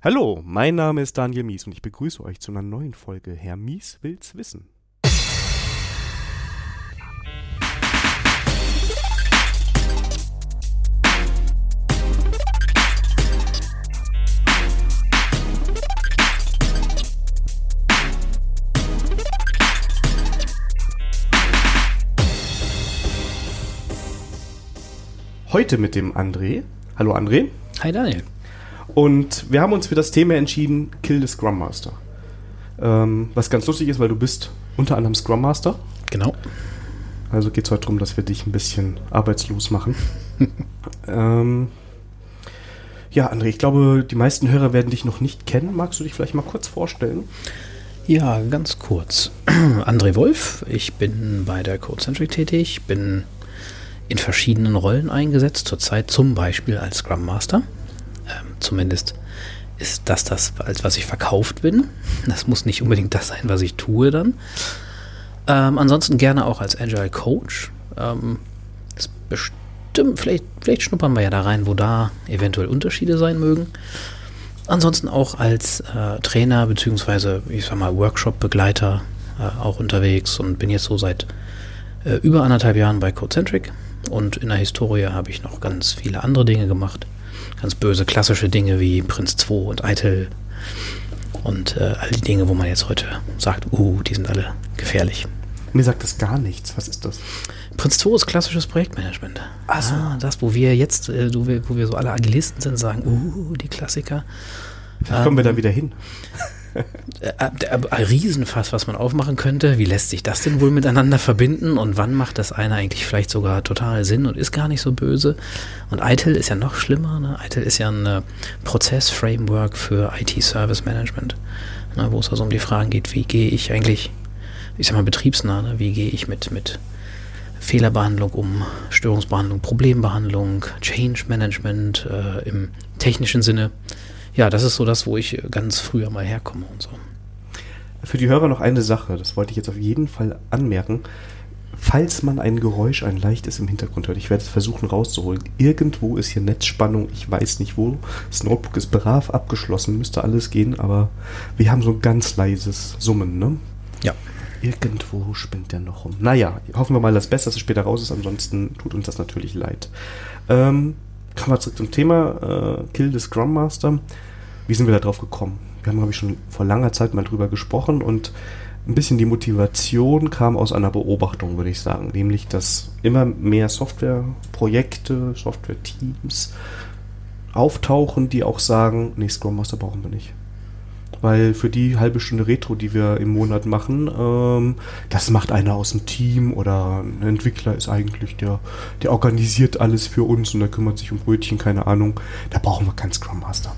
Hallo, mein Name ist Daniel Mies und ich begrüße euch zu einer neuen Folge Herr Mies will's wissen. Heute mit dem André. Hallo André. Hi Daniel. Und wir haben uns für das Thema entschieden, Kill the Scrum Master. Ähm, was ganz lustig ist, weil du bist unter anderem Scrum Master. Genau. Also geht es heute darum, dass wir dich ein bisschen arbeitslos machen. ähm, ja, André, ich glaube, die meisten Hörer werden dich noch nicht kennen. Magst du dich vielleicht mal kurz vorstellen? Ja, ganz kurz. André Wolf, ich bin bei der CodeCentric tätig, bin in verschiedenen Rollen eingesetzt, zurzeit zum Beispiel als Scrum Master. Ähm, zumindest ist das das, als was ich verkauft bin. Das muss nicht unbedingt das sein, was ich tue dann. Ähm, ansonsten gerne auch als Agile Coach. Ähm, das bestimmt, vielleicht, vielleicht schnuppern wir ja da rein, wo da eventuell Unterschiede sein mögen. Ansonsten auch als äh, Trainer beziehungsweise ich sag mal Workshop-Begleiter äh, auch unterwegs und bin jetzt so seit äh, über anderthalb Jahren bei Codecentric und in der Historie habe ich noch ganz viele andere Dinge gemacht ganz böse klassische Dinge wie Prinz 2 und Eitel und äh, all die Dinge, wo man jetzt heute sagt, uh, die sind alle gefährlich. Mir sagt das gar nichts. Was ist das? Prinz 2 ist klassisches Projektmanagement. Ach so. Ah, das, wo wir jetzt, äh, wo wir so alle Agilisten sind, sagen, uh, die Klassiker. Vielleicht kommen ähm, wir da wieder hin. Äh, äh, ein Riesenfass, was man aufmachen könnte. Wie lässt sich das denn wohl miteinander verbinden und wann macht das eine eigentlich vielleicht sogar total Sinn und ist gar nicht so böse? Und ITIL ist ja noch schlimmer. Ne? ITIL ist ja ein äh, Prozess-Framework für IT-Service Management, ne? wo es also um die Fragen geht, wie gehe ich eigentlich, ich sag mal betriebsnah, ne? wie gehe ich mit, mit Fehlerbehandlung um, Störungsbehandlung, Problembehandlung, Change Management äh, im technischen Sinne ja, das ist so das, wo ich ganz früher mal herkomme und so. Für die Hörer noch eine Sache, das wollte ich jetzt auf jeden Fall anmerken. Falls man ein Geräusch, ein leichtes im Hintergrund hört, ich werde es versuchen rauszuholen. Irgendwo ist hier Netzspannung, ich weiß nicht wo. Das Notebook ist brav abgeschlossen, müsste alles gehen, aber wir haben so ein ganz leises Summen, ne? Ja. Irgendwo spinnt der noch rum. Naja, hoffen wir mal das Beste, dass es später raus ist, ansonsten tut uns das natürlich leid. Ähm, kommen wir zurück zum Thema äh, Kill the Scrum Master. Wie sind wir da drauf gekommen? Wir haben, glaube ich, schon vor langer Zeit mal drüber gesprochen und ein bisschen die Motivation kam aus einer Beobachtung, würde ich sagen, nämlich, dass immer mehr Softwareprojekte, Software-Teams auftauchen, die auch sagen, nee, Scrum Master brauchen wir nicht. Weil für die halbe Stunde Retro, die wir im Monat machen, ähm, das macht einer aus dem Team oder ein Entwickler ist eigentlich der, der organisiert alles für uns und der kümmert sich um Brötchen, keine Ahnung. Da brauchen wir keinen Scrum Master.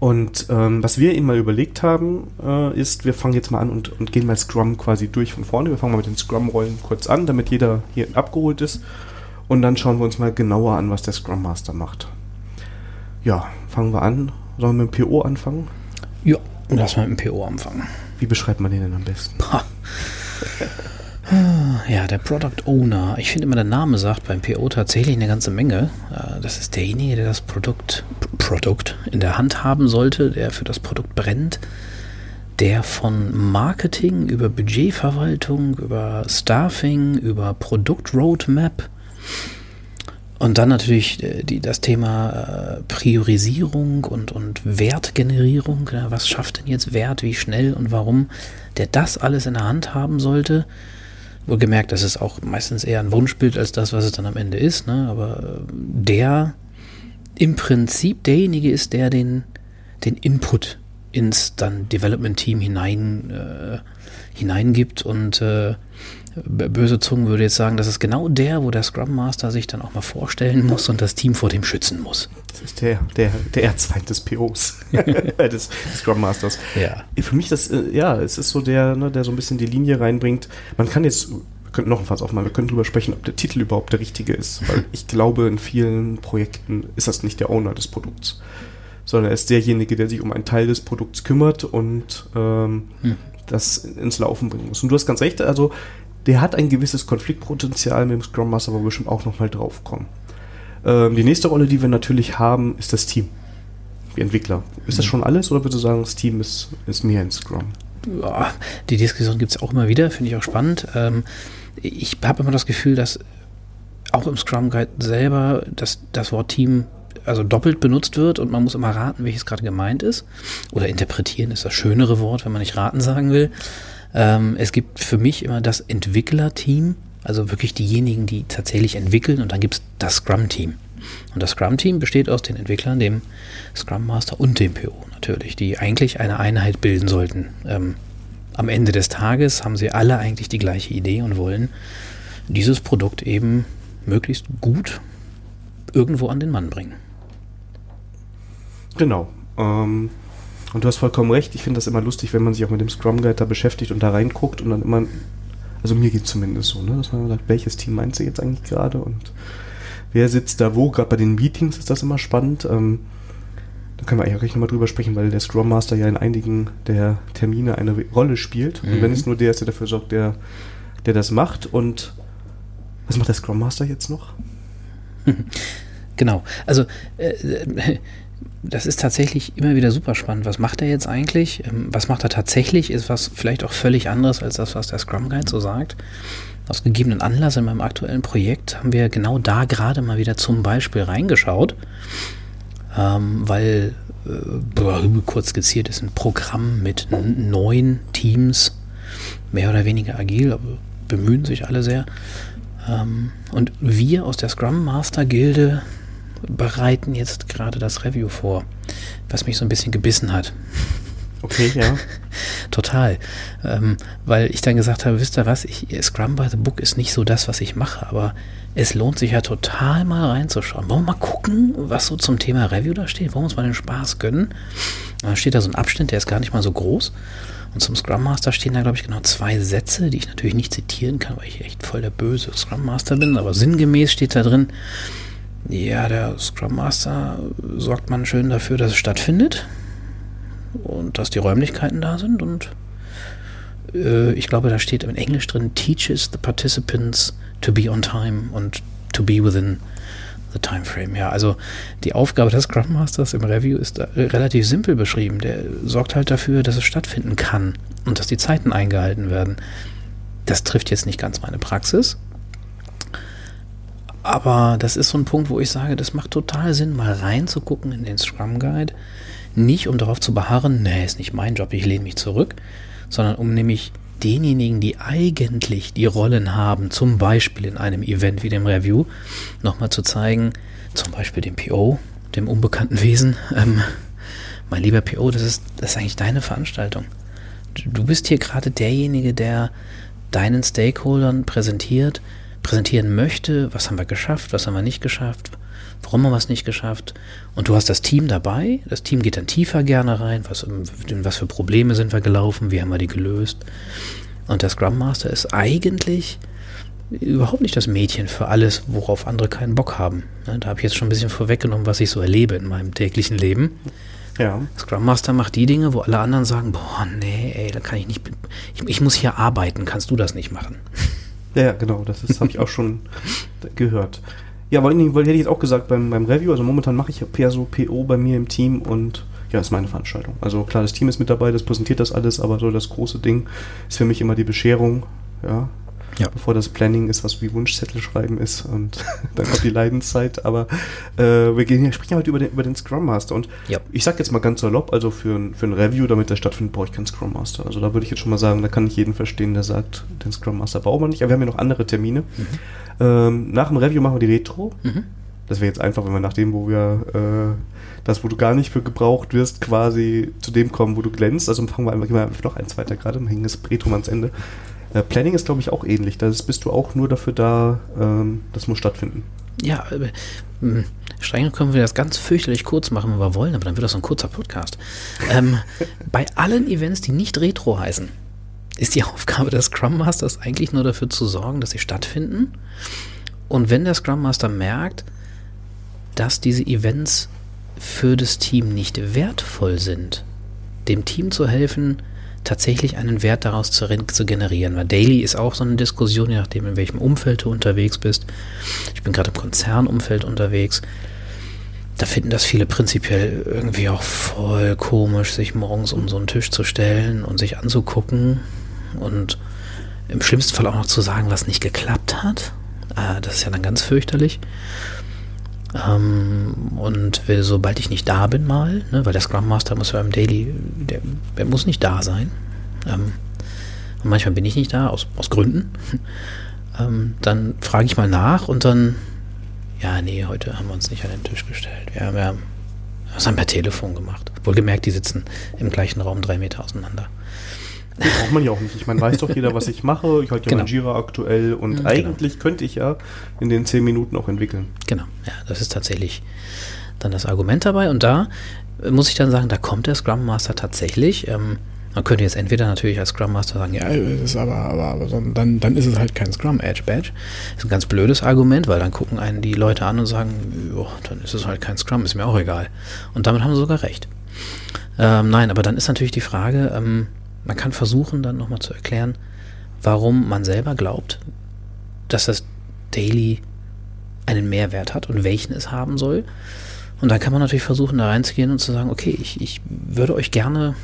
Und ähm, was wir eben mal überlegt haben, äh, ist, wir fangen jetzt mal an und, und gehen mal Scrum quasi durch von vorne. Wir fangen mal mit den Scrum-Rollen kurz an, damit jeder hier abgeholt ist. Und dann schauen wir uns mal genauer an, was der Scrum Master macht. Ja, fangen wir an. Sollen wir mit dem PO anfangen? Ja, lass mal mit dem PO anfangen. Wie beschreibt man den denn am besten? Ja, der Product Owner. Ich finde immer, der Name sagt beim PO tatsächlich eine ganze Menge. Äh, das ist derjenige, der das Produkt, Produkt in der Hand haben sollte, der für das Produkt brennt, der von Marketing über Budgetverwaltung, über Staffing, über Produktroadmap und dann natürlich äh, die, das Thema äh, Priorisierung und, und Wertgenerierung. Was schafft denn jetzt Wert, wie schnell und warum, der das alles in der Hand haben sollte Wohlgemerkt, das ist auch meistens eher ein Wunschbild als das, was es dann am Ende ist. Ne? Aber äh, der im Prinzip derjenige ist, der den, den Input ins dann Development Team hinein, äh, hineingibt und äh, böse Zungen würde jetzt sagen, das ist genau der, wo der Scrum Master sich dann auch mal vorstellen muss und das Team vor dem schützen muss. Das ist der, der, der Erzfeind des POs, des, des, Scrum Masters. Ja. Für mich das, äh, ja, es ist so der, ne, der so ein bisschen die Linie reinbringt. Man kann jetzt, wir könnten noch ein Fass aufmachen, wir können drüber sprechen, ob der Titel überhaupt der richtige ist, weil ich glaube, in vielen Projekten ist das nicht der Owner des Produkts, sondern er ist derjenige, der sich um einen Teil des Produkts kümmert und ähm, hm. das ins Laufen bringen muss. Und du hast ganz recht, also der hat ein gewisses Konfliktpotenzial mit dem Scrum Master, wo wir bestimmt auch nochmal drauf kommen. Ähm, die nächste Rolle, die wir natürlich haben, ist das Team. wie Entwickler. Ist das mhm. schon alles oder würdest du sagen, das Team ist, ist mehr in Scrum? Ja, die Diskussion gibt es auch immer wieder, finde ich auch spannend. Ähm, ich habe immer das Gefühl, dass auch im Scrum Guide selber das, das Wort Team also doppelt benutzt wird und man muss immer raten, welches gerade gemeint ist. Oder interpretieren ist das schönere Wort, wenn man nicht raten sagen will. Ähm, es gibt für mich immer das Entwicklerteam, also wirklich diejenigen, die tatsächlich entwickeln und dann gibt es das Scrum-Team. Und das Scrum-Team besteht aus den Entwicklern, dem Scrum Master und dem PO natürlich, die eigentlich eine Einheit bilden sollten. Ähm, am Ende des Tages haben sie alle eigentlich die gleiche Idee und wollen dieses Produkt eben möglichst gut irgendwo an den Mann bringen. Genau. Ähm, und du hast vollkommen recht. Ich finde das immer lustig, wenn man sich auch mit dem Scrum Guide da beschäftigt und da reinguckt und dann immer, also mir geht es zumindest so, ne, dass man sagt, welches Team meint sie jetzt eigentlich gerade und wer sitzt da wo. Gerade bei den Meetings ist das immer spannend. Ähm, da können wir eigentlich auch gleich nochmal drüber sprechen, weil der Scrum Master ja in einigen der Termine eine Rolle spielt. Mhm. Und wenn es nur der ist, der dafür sorgt, der, der das macht. Und was macht der Scrum Master jetzt noch? Genau. Also äh, das ist tatsächlich immer wieder super spannend. Was macht er jetzt eigentlich? Ähm, was macht er tatsächlich? Ist was vielleicht auch völlig anderes als das, was der Scrum Guide so sagt. Aus gegebenen Anlass in meinem aktuellen Projekt haben wir genau da gerade mal wieder zum Beispiel reingeschaut, ähm, weil äh, kurz skizziert ist ein Programm mit neun Teams, mehr oder weniger agil, aber bemühen sich alle sehr. Ähm, und wir aus der Scrum Master Gilde bereiten jetzt gerade das Review vor, was mich so ein bisschen gebissen hat. Okay, ja. Total. Ähm, weil ich dann gesagt habe, wisst ihr was, ich, Scrum by the Book ist nicht so das, was ich mache, aber es lohnt sich ja total mal reinzuschauen. Wollen wir mal gucken, was so zum Thema Review da steht? Wollen wir uns mal den Spaß gönnen? Da steht da so ein Abschnitt, der ist gar nicht mal so groß. Und zum Scrum Master stehen da, glaube ich, genau zwei Sätze, die ich natürlich nicht zitieren kann, weil ich echt voll der böse Scrum Master bin, aber sinngemäß steht da drin, ja, der Scrum Master sorgt man schön dafür, dass es stattfindet und dass die Räumlichkeiten da sind und äh, ich glaube, da steht in Englisch drin, teaches the participants to be on time und to be within the time frame. Ja, also die Aufgabe des Scrum Masters im Review ist relativ simpel beschrieben. Der sorgt halt dafür, dass es stattfinden kann und dass die Zeiten eingehalten werden. Das trifft jetzt nicht ganz meine Praxis, aber das ist so ein Punkt, wo ich sage, das macht total Sinn, mal reinzugucken in den Scrum Guide. Nicht um darauf zu beharren, nee, ist nicht mein Job, ich lehne mich zurück, sondern um nämlich denjenigen, die eigentlich die Rollen haben, zum Beispiel in einem Event wie dem Review, nochmal zu zeigen, zum Beispiel dem PO, dem unbekannten Wesen, ähm, mein lieber PO, das ist, das ist eigentlich deine Veranstaltung. Du bist hier gerade derjenige, der deinen Stakeholdern präsentiert, präsentieren möchte, was haben wir geschafft, was haben wir nicht geschafft, warum haben wir es nicht geschafft. Und du hast das Team dabei, das Team geht dann tiefer gerne rein, was, was für Probleme sind wir gelaufen, wie haben wir die gelöst. Und der Scrum Master ist eigentlich überhaupt nicht das Mädchen für alles, worauf andere keinen Bock haben. Da habe ich jetzt schon ein bisschen vorweggenommen, was ich so erlebe in meinem täglichen Leben. Ja. Scrum Master macht die Dinge, wo alle anderen sagen, boah, nee, ey, da kann ich nicht, ich, ich muss hier arbeiten, kannst du das nicht machen? Ja, genau, das, habe ich auch schon gehört. Ja, weil, weil hätte ich jetzt auch gesagt beim, beim Review, also momentan mache ich ja so PO bei mir im Team und ja, ist meine Veranstaltung. Also klar, das Team ist mit dabei, das präsentiert das alles, aber so das große Ding ist für mich immer die Bescherung, ja, ja. bevor das Planning ist, was wie Wunschzettel schreiben ist und dann kommt die Leidenszeit. Aber äh, wir gehen hier, sprechen heute über den, über den Scrum Master und ja. ich sag jetzt mal ganz salopp, also für ein, für ein Review, damit das stattfindet, brauche ich keinen Scrum Master. Also da würde ich jetzt schon mal sagen, da kann ich jeden verstehen, der sagt, den Scrum Master braucht man nicht. Aber wir haben ja noch andere Termine. Mhm. Ähm, nach dem Review machen wir die Retro. Mhm. Das wäre jetzt einfach, wenn wir nach dem, wo wir äh, das, wo du gar nicht für gebraucht wirst, quasi zu dem kommen, wo du glänzt. Also fangen wir einfach, gehen wir einfach noch eins weiter gerade, hängen das Retro ans Ende. Äh, Planning ist, glaube ich, auch ähnlich. Da bist du auch nur dafür da, ähm, das muss stattfinden. Ja, äh, hm, streng können wir das ganz fürchterlich kurz machen, wenn wir wollen, aber dann wird das so ein kurzer Podcast. ähm, bei allen Events, die nicht Retro heißen, ist die Aufgabe des Scrum Masters eigentlich nur dafür zu sorgen, dass sie stattfinden. Und wenn der Scrum Master merkt, dass diese Events für das Team nicht wertvoll sind, dem Team zu helfen, tatsächlich einen Wert daraus zu, zu, generieren. Weil Daily ist auch so eine Diskussion, je nachdem, in welchem Umfeld du unterwegs bist. Ich bin gerade im Konzernumfeld unterwegs. da finden das viele prinzipiell irgendwie auch voll komisch, sich morgens um so einen Tisch zu stellen und sich anzugucken und im schlimmsten Fall auch noch zu sagen, was nicht geklappt hat. Äh, das ist ja dann ganz fürchterlich. Ähm, und sobald ich nicht da bin mal, ne, weil der Scrum Master muss ja im Daily, der, der muss nicht da sein. Ähm, und manchmal bin ich nicht da, aus, aus Gründen. ähm, dann frage ich mal nach und dann, ja, nee, heute haben wir uns nicht an den Tisch gestellt. Wir haben, wir haben das haben per Telefon gemacht. Wohlgemerkt, die sitzen im gleichen Raum drei Meter auseinander. Das braucht man ja auch nicht. Ich meine, weiß doch jeder, was ich mache. Ich halte ja genau. mein Jira aktuell und mhm, eigentlich genau. könnte ich ja in den zehn Minuten auch entwickeln. Genau, ja, das ist tatsächlich dann das Argument dabei. Und da muss ich dann sagen, da kommt der Scrum Master tatsächlich. Ähm, man könnte jetzt entweder natürlich als Scrum Master sagen, ja, ist aber, aber, aber dann, dann ist es halt kein Scrum Edge Badge. Das ist ein ganz blödes Argument, weil dann gucken einen die Leute an und sagen, jo, dann ist es halt kein Scrum, ist mir auch egal. Und damit haben sie sogar recht. Ähm, nein, aber dann ist natürlich die Frage, ähm, man kann versuchen, dann nochmal zu erklären, warum man selber glaubt, dass das Daily einen Mehrwert hat und welchen es haben soll. Und dann kann man natürlich versuchen, da reinzugehen und zu sagen, okay, ich, ich würde euch gerne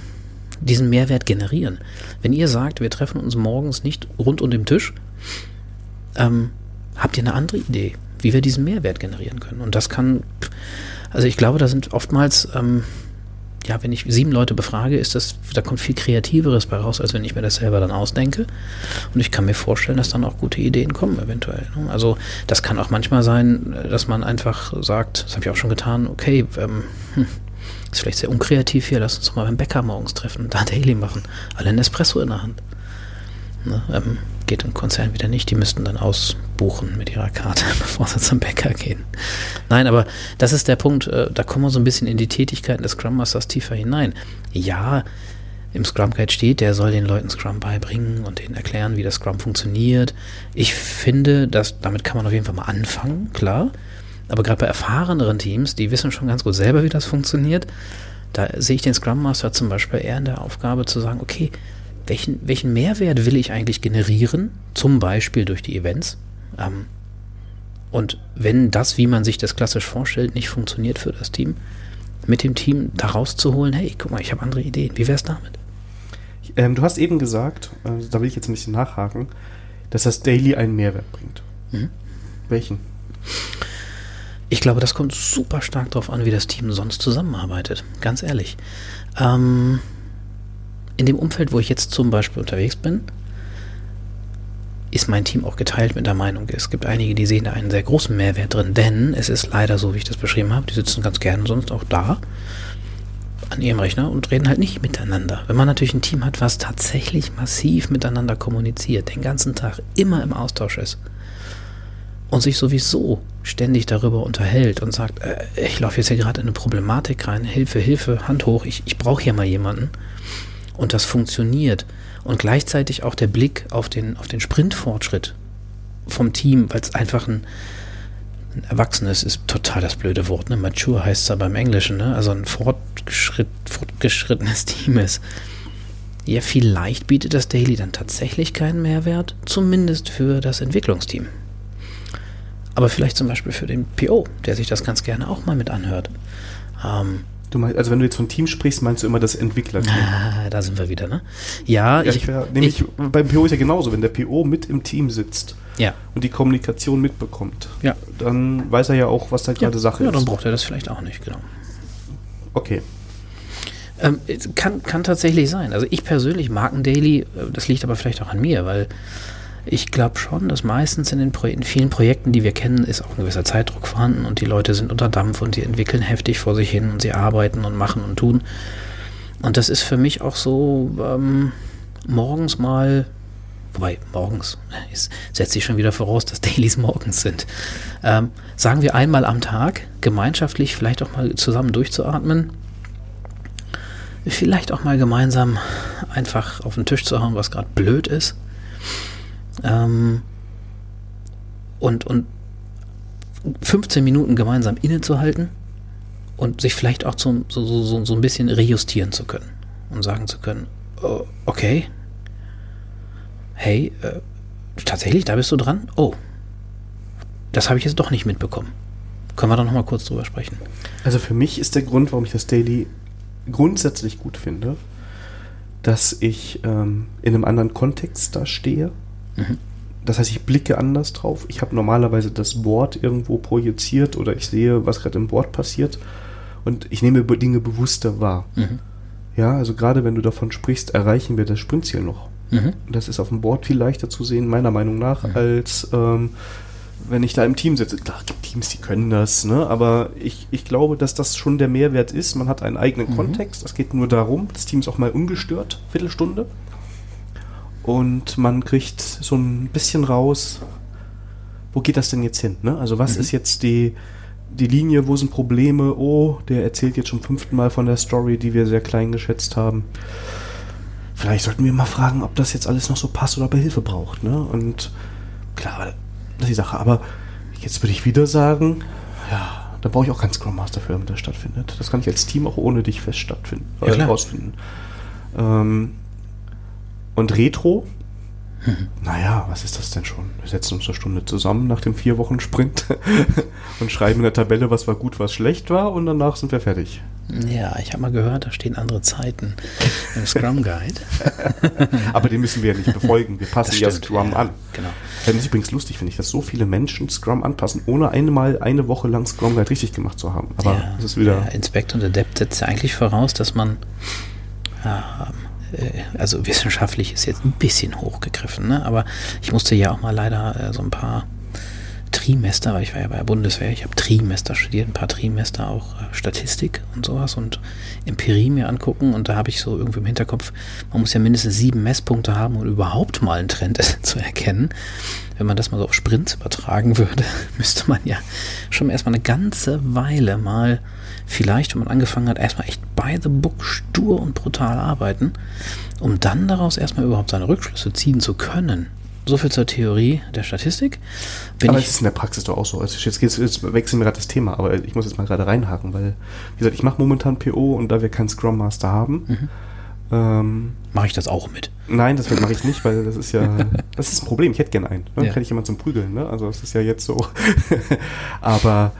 diesen Mehrwert generieren. Wenn ihr sagt, wir treffen uns morgens nicht rund um den Tisch, ähm, habt ihr eine andere Idee, wie wir diesen Mehrwert generieren können? Und das kann, also ich glaube, da sind oftmals ähm, ja, wenn ich sieben Leute befrage, ist das, da kommt viel Kreativeres bei raus, als wenn ich mir das selber dann ausdenke. Und ich kann mir vorstellen, dass dann auch gute Ideen kommen, eventuell. Ne? Also das kann auch manchmal sein, dass man einfach sagt, das habe ich auch schon getan, okay, ähm, hm, ist vielleicht sehr unkreativ hier, lass uns doch mal beim Bäcker morgens treffen, da Daily machen, alle ein Espresso in der Hand. Ne? Ähm, geht im Konzern wieder nicht. Die müssten dann ausbuchen mit ihrer Karte, bevor sie zum Bäcker gehen. Nein, aber das ist der Punkt, äh, da kommen wir so ein bisschen in die Tätigkeiten des Scrum Masters tiefer hinein. Ja, im Scrum Guide steht, der soll den Leuten Scrum beibringen und denen erklären, wie das Scrum funktioniert. Ich finde, dass damit kann man auf jeden Fall mal anfangen, klar. Aber gerade bei erfahreneren Teams, die wissen schon ganz gut selber, wie das funktioniert, da sehe ich den Scrum Master zum Beispiel eher in der Aufgabe zu sagen, okay, welchen, welchen Mehrwert will ich eigentlich generieren, zum Beispiel durch die Events. Ähm, und wenn das, wie man sich das klassisch vorstellt, nicht funktioniert für das Team, mit dem Team da rauszuholen, hey, guck mal, ich habe andere Ideen. Wie wäre es damit? Ähm, du hast eben gesagt, äh, da will ich jetzt ein bisschen nachhaken, dass das Daily einen Mehrwert bringt. Mhm. Welchen? Ich glaube, das kommt super stark darauf an, wie das Team sonst zusammenarbeitet. Ganz ehrlich. Ähm, in dem Umfeld, wo ich jetzt zum Beispiel unterwegs bin, ist mein Team auch geteilt mit der Meinung. Es gibt einige, die sehen da einen sehr großen Mehrwert drin, denn es ist leider so, wie ich das beschrieben habe, die sitzen ganz gerne sonst auch da an ihrem Rechner und reden halt nicht miteinander. Wenn man natürlich ein Team hat, was tatsächlich massiv miteinander kommuniziert, den ganzen Tag immer im Austausch ist und sich sowieso ständig darüber unterhält und sagt, äh, ich laufe jetzt hier gerade in eine Problematik rein, Hilfe, Hilfe, Hand hoch, ich, ich brauche hier mal jemanden und das funktioniert. Und gleichzeitig auch der Blick auf den, auf den Sprintfortschritt vom Team, weil es einfach ein, ein Erwachsenes ist total das blöde Wort, ne? Mature heißt es aber im Englischen, ne? Also ein fortgeschritt, fortgeschrittenes Team ist. Ja, vielleicht bietet das Daily dann tatsächlich keinen Mehrwert, zumindest für das Entwicklungsteam. Aber vielleicht zum Beispiel für den PO, der sich das ganz gerne auch mal mit anhört. Ähm, meinst, also wenn du jetzt von Team sprichst, meinst du immer das Entwicklerteam? Ah, da sind wir wieder, ne? Ja, ja ich, wär, nämlich ich, beim PO ist ja genauso, wenn der PO mit im Team sitzt ja. und die Kommunikation mitbekommt, ja. dann weiß er ja auch, was da gerade Sache ist. Ja, dann braucht er das vielleicht auch nicht, genau. Okay. Ähm, kann, kann tatsächlich sein. Also ich persönlich mag ein Daily, äh, das liegt aber vielleicht auch an mir, weil ich glaube schon, dass meistens in den Pro in vielen Projekten, die wir kennen, ist auch ein gewisser Zeitdruck vorhanden und die Leute sind unter Dampf und sie entwickeln heftig vor sich hin und sie arbeiten und machen und tun. Und das ist für mich auch so ähm, morgens mal, wobei morgens, es setzt sich schon wieder voraus, dass Dailies morgens sind. Ähm, sagen wir einmal am Tag, gemeinschaftlich vielleicht auch mal zusammen durchzuatmen, vielleicht auch mal gemeinsam einfach auf den Tisch zu hauen, was gerade blöd ist ähm, und, und 15 Minuten gemeinsam innezuhalten und sich vielleicht auch zum, so, so, so ein bisschen rejustieren zu können und sagen zu können, oh, okay, hey, äh, tatsächlich, da bist du dran? Oh, das habe ich jetzt doch nicht mitbekommen. Können wir da nochmal kurz drüber sprechen? Also für mich ist der Grund, warum ich das Daily grundsätzlich gut finde, dass ich ähm, in einem anderen Kontext da stehe. Mhm. Das heißt, ich blicke anders drauf. Ich habe normalerweise das Board irgendwo projiziert oder ich sehe, was gerade im Board passiert und ich nehme Dinge bewusster wahr. Mhm. Ja, also gerade wenn du davon sprichst, erreichen wir das Sprintziel noch. Mhm. Das ist auf dem Board viel leichter zu sehen, meiner Meinung nach, mhm. als ähm, wenn ich da im Team sitze. Klar, es gibt Teams, die können das, ne? aber ich, ich glaube, dass das schon der Mehrwert ist. Man hat einen eigenen mhm. Kontext. Es geht nur darum, das Team ist auch mal ungestört, Viertelstunde. Und man kriegt so ein bisschen raus, wo geht das denn jetzt hin? Ne? Also was mhm. ist jetzt die, die Linie, wo sind Probleme? Oh, der erzählt jetzt schon fünften Mal von der Story, die wir sehr klein geschätzt haben. Vielleicht sollten wir mal fragen, ob das jetzt alles noch so passt oder ob er Hilfe braucht. Ne? Und klar, das ist die Sache. Aber jetzt würde ich wieder sagen, ja, da brauche ich auch keinen Scrum Master für, damit das stattfindet. Das kann ich als Team auch ohne dich fest stattfinden, ja, äh, rausfinden. Ähm, und Retro, mhm. naja, was ist das denn schon? Wir setzen uns eine Stunde zusammen nach dem vier Wochen Sprint und schreiben in der Tabelle, was war gut, was schlecht war und danach sind wir fertig. Ja, ich habe mal gehört, da stehen andere Zeiten im Scrum Guide. Aber den müssen wir ja nicht befolgen. Wir passen ja Scrum ja, an. Genau. Das ist übrigens lustig, finde ich, dass so viele Menschen Scrum anpassen, ohne einmal eine Woche lang Scrum Guide richtig gemacht zu haben. Aber ja, das ist wieder. Ja, Inspect und Adept setzt ja eigentlich voraus, dass man. Äh, also wissenschaftlich ist jetzt ein bisschen hochgegriffen, ne? aber ich musste ja auch mal leider äh, so ein paar Trimester, weil ich war ja bei der Bundeswehr, ich habe Trimester studiert, ein paar Trimester auch äh, Statistik und sowas und Empirie mir angucken und da habe ich so irgendwie im Hinterkopf, man muss ja mindestens sieben Messpunkte haben, um überhaupt mal einen Trend zu erkennen. Wenn man das mal so auf Sprints übertragen würde, müsste man ja schon erstmal eine ganze Weile mal vielleicht, wenn man angefangen hat, erstmal echt by the book stur und brutal arbeiten, um dann daraus erstmal überhaupt seine Rückschlüsse ziehen zu können. So viel zur Theorie der Statistik. Wenn aber es ist in der Praxis doch auch so. Also jetzt, jetzt, jetzt wechseln wir gerade das Thema, aber ich muss jetzt mal gerade reinhaken, weil, wie gesagt, ich mache momentan PO und da wir keinen Scrum Master haben, mhm. ähm, mache ich das auch mit. Nein, das mache ich nicht, weil das ist ja, das ist ein Problem. Ich hätte gerne einen. Ne? Ja. Kann ich jemanden zum Prügeln, ne? Also das ist ja jetzt so. aber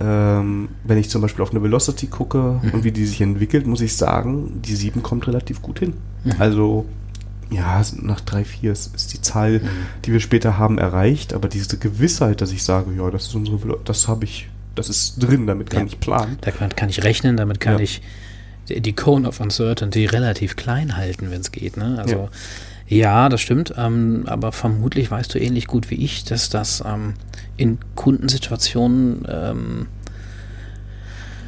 ähm, wenn ich zum Beispiel auf eine Velocity gucke mhm. und wie die sich entwickelt, muss ich sagen, die 7 kommt relativ gut hin. Mhm. Also ja, nach drei, vier ist, ist die Zahl, mhm. die wir später haben, erreicht, aber diese Gewissheit, dass ich sage, ja, das ist unsere, das habe ich, das ist drin, damit kann ja. ich planen. Da kann, kann, ich rechnen, damit kann ja. ich die Cone of Uncertainty relativ klein halten, wenn es geht. Ne? Also ja. ja das stimmt, ähm, aber vermutlich weißt du ähnlich gut wie ich, dass das ähm, in Kundensituationen ähm,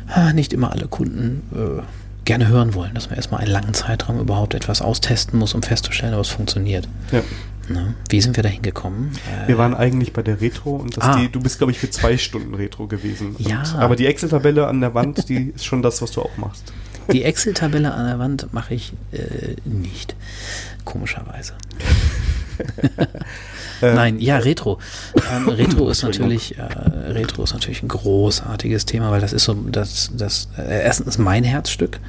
ah, nicht immer alle Kunden äh, gerne hören wollen, dass man erstmal einen langen Zeitraum überhaupt etwas austesten muss, um festzustellen, ob es funktioniert. Ja. Na, wie sind wir da hingekommen? Wir waren eigentlich bei der Retro und ah. die, du bist, glaube ich, für zwei Stunden Retro gewesen. Ja. Und, aber die Excel-Tabelle an der Wand, die ist schon das, was du auch machst. Die Excel-Tabelle an der Wand mache ich äh, nicht. Komischerweise. Äh, Nein, ja, Retro. Ähm, Retro ist natürlich, äh, Retro ist natürlich ein großartiges Thema, weil das ist so, das, das, äh, erstens mein Herzstück.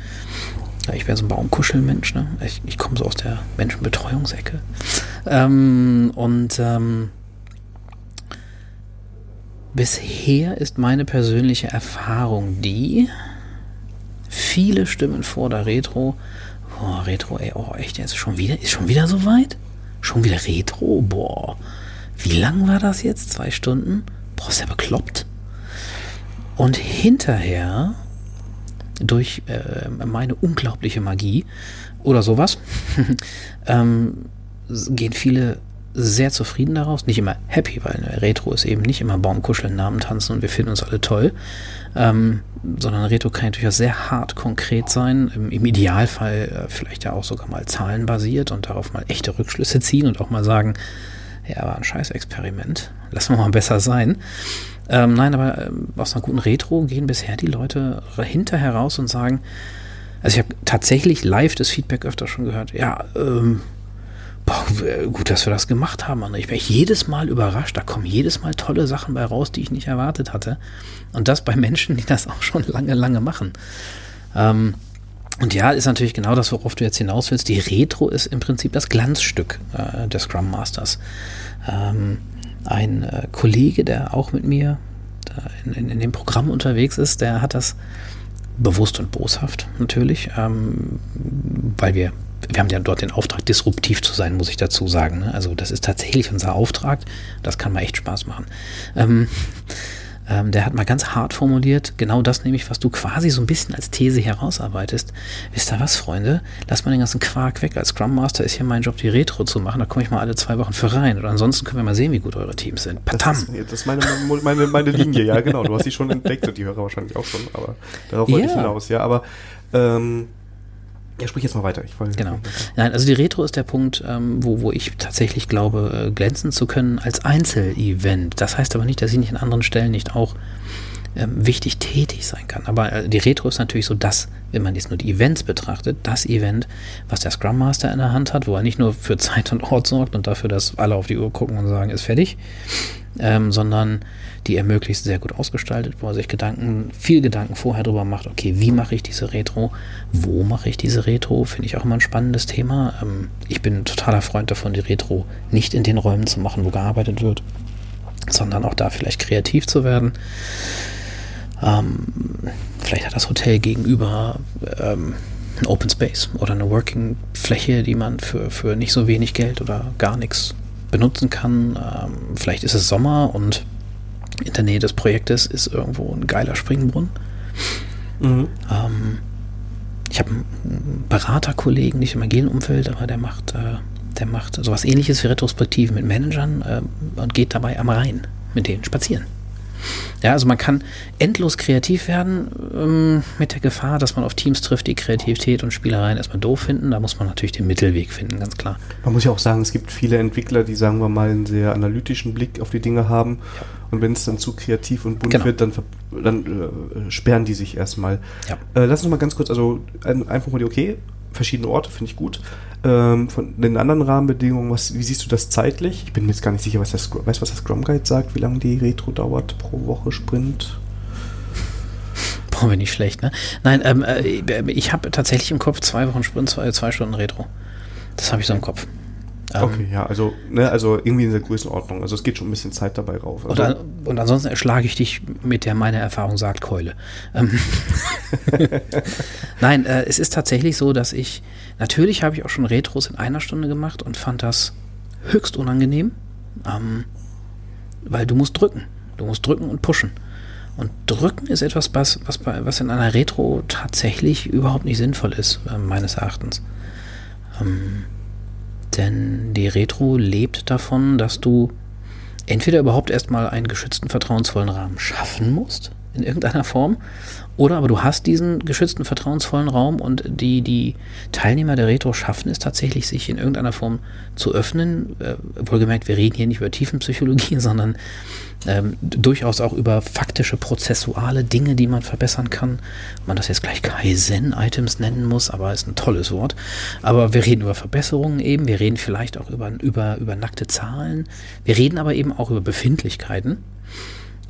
Ich wäre so ein Baumkuschelmensch, ne? Ich, ich komme so aus der Menschenbetreuungsecke. Ähm, und ähm, bisher ist meine persönliche Erfahrung die, viele Stimmen vor der Retro, oh, Retro, ey, oh, echt, jetzt schon wieder, ist schon wieder so weit? Schon wieder Retro? Boah. Wie lang war das jetzt? Zwei Stunden? Boah, ist ja bekloppt. Und hinterher, durch äh, meine unglaubliche Magie oder sowas, ähm, gehen viele sehr zufrieden daraus. Nicht immer happy, weil Retro ist eben nicht immer Baumkuscheln, Namen tanzen und wir finden uns alle toll. Ähm, sondern Retro kann durchaus sehr hart konkret sein. Im, im Idealfall äh, vielleicht ja auch sogar mal zahlenbasiert und darauf mal echte Rückschlüsse ziehen und auch mal sagen, ja, war ein Scheißexperiment. Lassen wir mal besser sein. Ähm, nein, aber äh, aus einer guten Retro gehen bisher die Leute hinterher raus und sagen, also ich habe tatsächlich live das Feedback öfter schon gehört, ja, ähm, gut, dass wir das gemacht haben, André. Ich bin jedes Mal überrascht. Da kommen jedes Mal tolle Sachen bei raus, die ich nicht erwartet hatte. Und das bei Menschen, die das auch schon lange, lange machen. Ähm, und ja, ist natürlich genau das, worauf du jetzt hinaus willst. Die Retro ist im Prinzip das Glanzstück äh, des Scrum Masters. Ähm, ein äh, Kollege, der auch mit mir in, in, in dem Programm unterwegs ist, der hat das bewusst und boshaft natürlich, ähm, weil wir wir haben ja dort den Auftrag, disruptiv zu sein, muss ich dazu sagen. Ne? Also das ist tatsächlich unser Auftrag. Das kann mal echt Spaß machen. Ähm, ähm, der hat mal ganz hart formuliert, genau das nämlich, was du quasi so ein bisschen als These herausarbeitest. Wisst ihr was, Freunde? Lass mal den ganzen Quark weg. Als Scrum Master ist hier mein Job, die Retro zu machen. Da komme ich mal alle zwei Wochen für rein. Und ansonsten können wir mal sehen, wie gut eure Teams sind. Patam! Das ist, das ist meine, meine, meine Linie, ja, genau. Du hast sie schon entdeckt und die Hörer wahrscheinlich auch schon, aber darauf wollte ja. ich hinaus, ja. Aber ähm, ja, sprich jetzt mal weiter. Genau. Nein, also die Retro ist der Punkt, ähm, wo, wo ich tatsächlich glaube, äh, glänzen zu können als Einzelevent. Das heißt aber nicht, dass ich nicht an anderen Stellen nicht auch ähm, wichtig tätig sein kann. Aber äh, die Retro ist natürlich so das, wenn man jetzt nur die Events betrachtet, das Event, was der Scrum Master in der Hand hat, wo er nicht nur für Zeit und Ort sorgt und dafür, dass alle auf die Uhr gucken und sagen, ist fertig, ähm, sondern die er möglichst sehr gut ausgestaltet, wo er sich Gedanken, viel Gedanken vorher drüber macht, okay, wie mache ich diese Retro, wo mache ich diese Retro, finde ich auch immer ein spannendes Thema. Ähm, ich bin totaler Freund davon, die Retro nicht in den Räumen zu machen, wo gearbeitet wird, sondern auch da vielleicht kreativ zu werden. Ähm, vielleicht hat das Hotel gegenüber ähm, ein Open Space oder eine Working Fläche, die man für, für nicht so wenig Geld oder gar nichts benutzen kann. Ähm, vielleicht ist es Sommer und in der Nähe des Projektes ist irgendwo ein geiler Springbrunnen. Mhm. Ähm, ich habe einen Beraterkollegen, nicht im agilen Umfeld, aber der macht, äh, der macht sowas ähnliches wie Retrospektiven mit Managern äh, und geht dabei am Rhein mit denen spazieren. Ja, also man kann endlos kreativ werden ähm, mit der Gefahr, dass man auf Teams trifft, die Kreativität und Spielereien erstmal doof finden. Da muss man natürlich den Mittelweg finden, ganz klar. Man muss ja auch sagen, es gibt viele Entwickler, die, sagen wir mal, einen sehr analytischen Blick auf die Dinge haben. Ja. Und wenn es dann zu kreativ und bunt genau. wird, dann, dann äh, sperren die sich erstmal. Ja. Äh, lass uns mal ganz kurz, also ein, einfach mal die, okay, verschiedene Orte, finde ich gut. Ähm, von den anderen Rahmenbedingungen, was, wie siehst du das zeitlich? Ich bin mir jetzt gar nicht sicher, was das, weißt, was das Scrum Guide sagt, wie lange die Retro dauert pro Woche Sprint? Brauchen wir nicht schlecht, ne? Nein, ähm, äh, ich habe tatsächlich im Kopf zwei Wochen Sprint, zwei, zwei Stunden Retro. Das habe ich so im Kopf. Ähm, okay, ja, also, ne, also irgendwie in der Größenordnung. Also es geht schon ein bisschen Zeit dabei rauf. Also und, an, und, ansonsten erschlage ich dich mit der meine Erfahrung sagt Keule. Ähm Nein, äh, es ist tatsächlich so, dass ich, natürlich habe ich auch schon Retros in einer Stunde gemacht und fand das höchst unangenehm, ähm, weil du musst drücken. Du musst drücken und pushen. Und drücken ist etwas, was, was, bei, was in einer Retro tatsächlich überhaupt nicht sinnvoll ist, äh, meines Erachtens. Ähm, denn die Retro lebt davon, dass du entweder überhaupt erstmal einen geschützten, vertrauensvollen Rahmen schaffen musst, in irgendeiner Form, oder aber du hast diesen geschützten, vertrauensvollen Raum und die, die Teilnehmer der Retro schaffen es tatsächlich, sich in irgendeiner Form zu öffnen. Äh, wohlgemerkt, wir reden hier nicht über Tiefenpsychologie, sondern ähm, durchaus auch über faktische, prozessuale Dinge, die man verbessern kann. Man das jetzt gleich Kaizen-Items nennen muss, aber ist ein tolles Wort. Aber wir reden über Verbesserungen eben, wir reden vielleicht auch über, über, über nackte Zahlen, wir reden aber eben auch über Befindlichkeiten.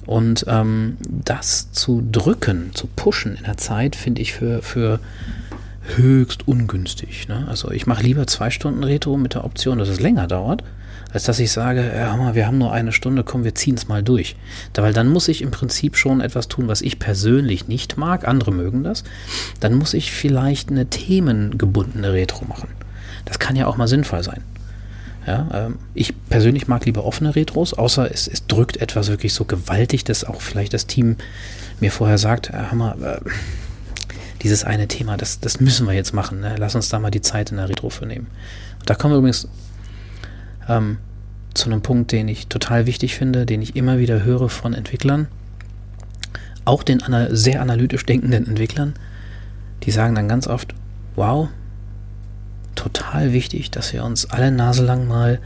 Und ähm, das zu drücken, zu pushen in der Zeit, finde ich für, für höchst ungünstig. Ne? Also ich mache lieber zwei Stunden Retro mit der Option, dass es länger dauert, als dass ich sage, ja, mal, wir haben nur eine Stunde, komm, wir ziehen es mal durch. Da, weil dann muss ich im Prinzip schon etwas tun, was ich persönlich nicht mag, andere mögen das. Dann muss ich vielleicht eine themengebundene Retro machen. Das kann ja auch mal sinnvoll sein. Ja, ähm, ich persönlich mag lieber offene Retros, außer es, es, drückt etwas wirklich so gewaltig, dass auch vielleicht das Team mir vorher sagt, äh, Hammer, äh, dieses eine Thema, das, das müssen wir jetzt machen. Ne? Lass uns da mal die Zeit in der Retro für nehmen. Und da kommen wir übrigens ähm, zu einem Punkt, den ich total wichtig finde, den ich immer wieder höre von Entwicklern, auch den ana sehr analytisch denkenden Entwicklern, die sagen dann ganz oft, wow, total wichtig, dass wir uns alle Nase lang mal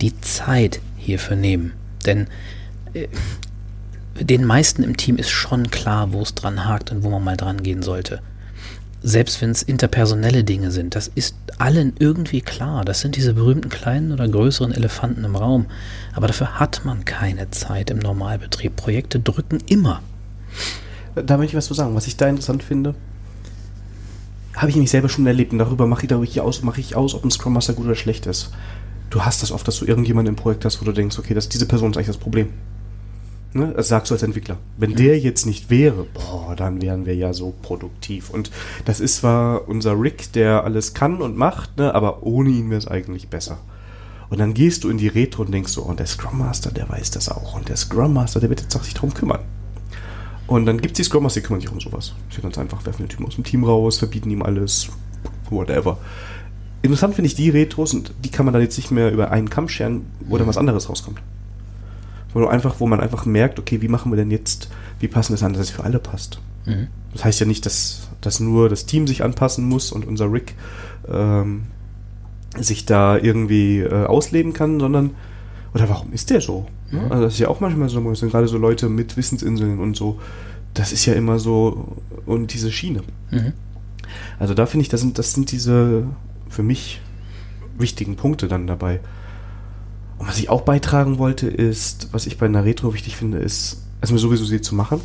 die Zeit hierfür nehmen. Denn äh, den meisten im Team ist schon klar, wo es dran hakt und wo man mal dran gehen sollte. Selbst wenn es interpersonelle Dinge sind, das ist allen irgendwie klar. Das sind diese berühmten kleinen oder größeren Elefanten im Raum. Aber dafür hat man keine Zeit im Normalbetrieb. Projekte drücken immer. Da möchte ich was zu sagen. Was ich da interessant finde, habe ich nämlich selber schon erlebt und darüber mache ich, darüber aus, mache ich aus, ob ein Scrum Master gut oder schlecht ist. Du hast das oft, dass du irgendjemanden im Projekt hast, wo du denkst, okay, das, diese Person ist eigentlich das Problem. Ne? Das sagst du als Entwickler. Wenn mhm. der jetzt nicht wäre, boah, dann wären wir ja so produktiv. Und das ist zwar unser Rick, der alles kann und macht, ne? aber ohne ihn wäre es eigentlich besser. Und dann gehst du in die Retro und denkst so, und der Scrum Master, der weiß das auch. Und der Scrum Master, der wird jetzt auch sich darum kümmern. Und dann gibt es die Scrum Master, die kümmern sich um sowas. Sie ganz einfach, werfen den Typen aus dem Team raus, verbieten ihm alles, whatever. Interessant finde ich die Retros, und die kann man dann jetzt nicht mehr über einen Kamm scheren, wo dann was anderes rauskommt. Wo, du einfach, wo man einfach merkt, okay, wie machen wir denn jetzt, wie passen das an, dass es für alle passt. Mhm. Das heißt ja nicht, dass, dass nur das Team sich anpassen muss und unser Rick ähm, sich da irgendwie äh, ausleben kann, sondern, oder warum ist der so? Mhm. Also das ist ja auch manchmal so, sind gerade so Leute mit Wissensinseln und so, das ist ja immer so, und diese Schiene. Mhm. Also da finde ich, das sind, das sind diese für mich wichtigen Punkte dann dabei. Und was ich auch beitragen wollte, ist, was ich bei einer Retro wichtig finde, ist, erstmal sowieso sie zu machen,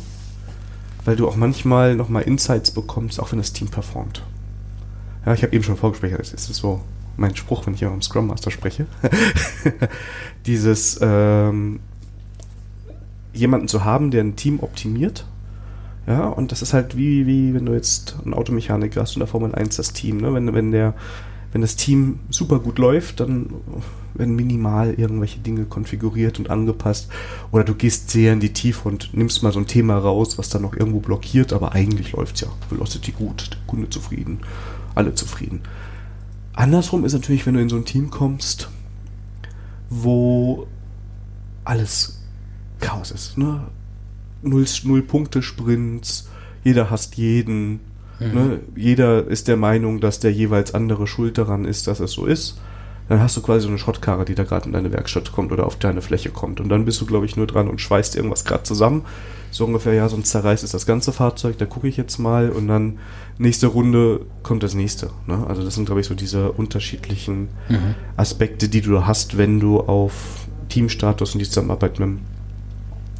weil du auch manchmal nochmal Insights bekommst, auch wenn das Team performt. Ja, ich habe eben schon vorgesprächt, das ist so mein Spruch, wenn ich immer am Scrum Master spreche. Dieses ähm, jemanden zu haben, der ein Team optimiert. Ja, und das ist halt wie, wie wenn du jetzt einen Automechaniker hast und der Formel 1 das Team, ne? Wenn, wenn der, wenn das Team super gut läuft, dann werden minimal irgendwelche Dinge konfiguriert und angepasst. Oder du gehst sehr in die Tiefe und nimmst mal so ein Thema raus, was dann noch irgendwo blockiert, aber eigentlich läuft es ja. Velocity gut, der Kunde zufrieden, alle zufrieden. Andersrum ist natürlich, wenn du in so ein Team kommst, wo alles Chaos ist. Ne? Null, Null Punkte Sprints, jeder hasst jeden. Mhm. Ne? Jeder ist der Meinung, dass der jeweils andere schuld daran ist, dass es so ist. Dann hast du quasi so eine Schrottkarre, die da gerade in deine Werkstatt kommt oder auf deine Fläche kommt. Und dann bist du, glaube ich, nur dran und schweißt irgendwas gerade zusammen. So ungefähr, ja, sonst zerreißt es das ganze Fahrzeug, da gucke ich jetzt mal und dann nächste Runde kommt das nächste. Ne? Also das sind, glaube ich, so diese unterschiedlichen mhm. Aspekte, die du hast, wenn du auf Teamstatus und die Zusammenarbeit mit dem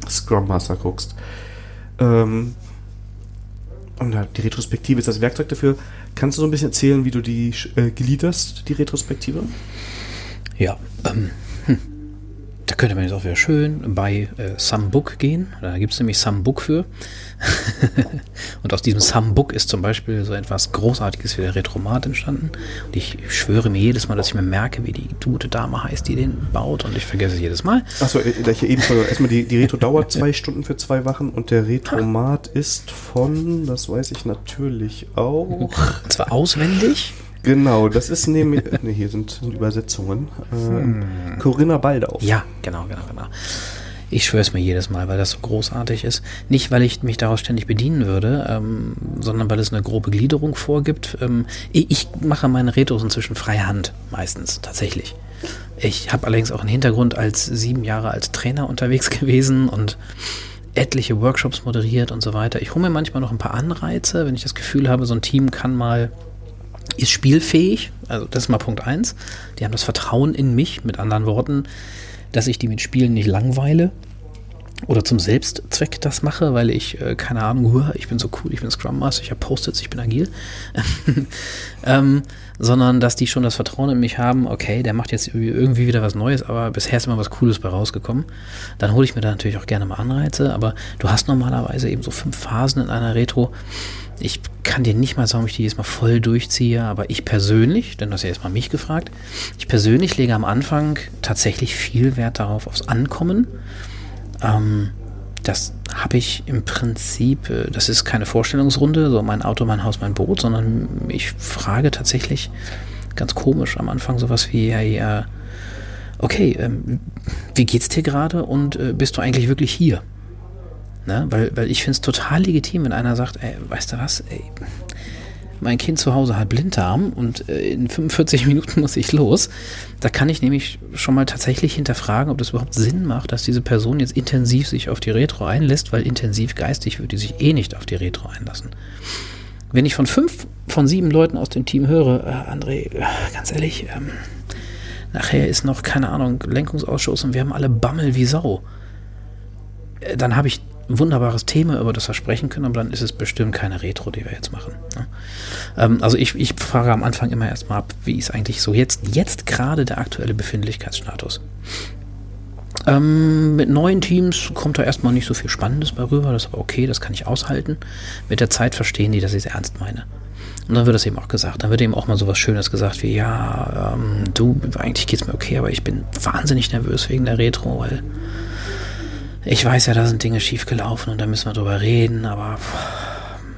Scrum Master guckst. Ähm, und die Retrospektive ist das Werkzeug dafür. Kannst du so ein bisschen erzählen, wie du die äh, gliederst, die Retrospektive? Ja, ähm, hm. Da könnte man jetzt auch wieder schön bei äh, Some Book gehen. Da gibt es nämlich Some Book für. und aus diesem Some Book ist zum Beispiel so etwas Großartiges wie der Retromat entstanden. Und ich schwöre mir jedes Mal, dass ich mir merke, wie die gute Dame heißt, die den baut. Und ich vergesse es jedes Mal. Achso, ich eben erstmal die, die Retro dauert zwei Stunden für zwei Wochen und der Retromat ist von, das weiß ich natürlich auch. Und zwar auswendig. Genau, das ist nämlich. ne, hier sind, sind Übersetzungen. Äh, hm. Corinna Baldau. Ja, genau, genau, genau. Ich schwöre es mir jedes Mal, weil das so großartig ist. Nicht, weil ich mich daraus ständig bedienen würde, ähm, sondern weil es eine grobe Gliederung vorgibt. Ähm, ich mache meine Retros inzwischen freie Hand, meistens, tatsächlich. Ich habe allerdings auch einen Hintergrund als sieben Jahre als Trainer unterwegs gewesen und etliche Workshops moderiert und so weiter. Ich hole mir manchmal noch ein paar Anreize, wenn ich das Gefühl habe, so ein Team kann mal ist spielfähig, also das ist mal Punkt eins. Die haben das Vertrauen in mich, mit anderen Worten, dass ich die mit Spielen nicht langweile oder zum Selbstzweck das mache, weil ich, äh, keine Ahnung, ich bin so cool, ich bin Scrum Master, ich habe Post-its, ich bin agil, ähm, sondern dass die schon das Vertrauen in mich haben, okay, der macht jetzt irgendwie wieder was Neues, aber bisher ist immer was Cooles bei rausgekommen. Dann hole ich mir da natürlich auch gerne mal Anreize, aber du hast normalerweise eben so fünf Phasen in einer Retro. Ich kann dir nicht mal sagen, ob ich die jetzt mal voll durchziehe, aber ich persönlich, denn du hast ja erstmal mich gefragt, ich persönlich lege am Anfang tatsächlich viel Wert darauf, aufs Ankommen. Ähm, das habe ich im Prinzip, äh, das ist keine Vorstellungsrunde, so mein Auto, mein Haus, mein Boot, sondern ich frage tatsächlich ganz komisch am Anfang sowas wie, hey, äh, okay, ähm, wie geht's dir gerade und äh, bist du eigentlich wirklich hier? Ne? Weil, weil ich finde es total legitim, wenn einer sagt, ey, weißt du was, ey, mein Kind zu Hause hat Blinddarm und äh, in 45 Minuten muss ich los. Da kann ich nämlich schon mal tatsächlich hinterfragen, ob das überhaupt Sinn macht, dass diese Person jetzt intensiv sich auf die Retro einlässt, weil intensiv geistig würde die sich eh nicht auf die Retro einlassen. Wenn ich von fünf von sieben Leuten aus dem Team höre, äh, André, ganz ehrlich, ähm, nachher ist noch, keine Ahnung, Lenkungsausschuss und wir haben alle Bammel wie Sau, äh, dann habe ich wunderbares Thema, über das wir sprechen können, aber dann ist es bestimmt keine Retro, die wir jetzt machen. Ne? Ähm, also ich, ich frage am Anfang immer erstmal ab, wie ist eigentlich so jetzt, jetzt gerade der aktuelle Befindlichkeitsstatus. Ähm, mit neuen Teams kommt da erstmal nicht so viel Spannendes bei rüber. Das ist aber okay, das kann ich aushalten. Mit der Zeit verstehen die, dass ich es ernst meine. Und dann wird das eben auch gesagt. Dann wird eben auch mal so was Schönes gesagt wie, ja, ähm, du, eigentlich geht's mir okay, aber ich bin wahnsinnig nervös wegen der Retro, weil ich weiß ja, da sind Dinge schiefgelaufen und da müssen wir drüber reden, aber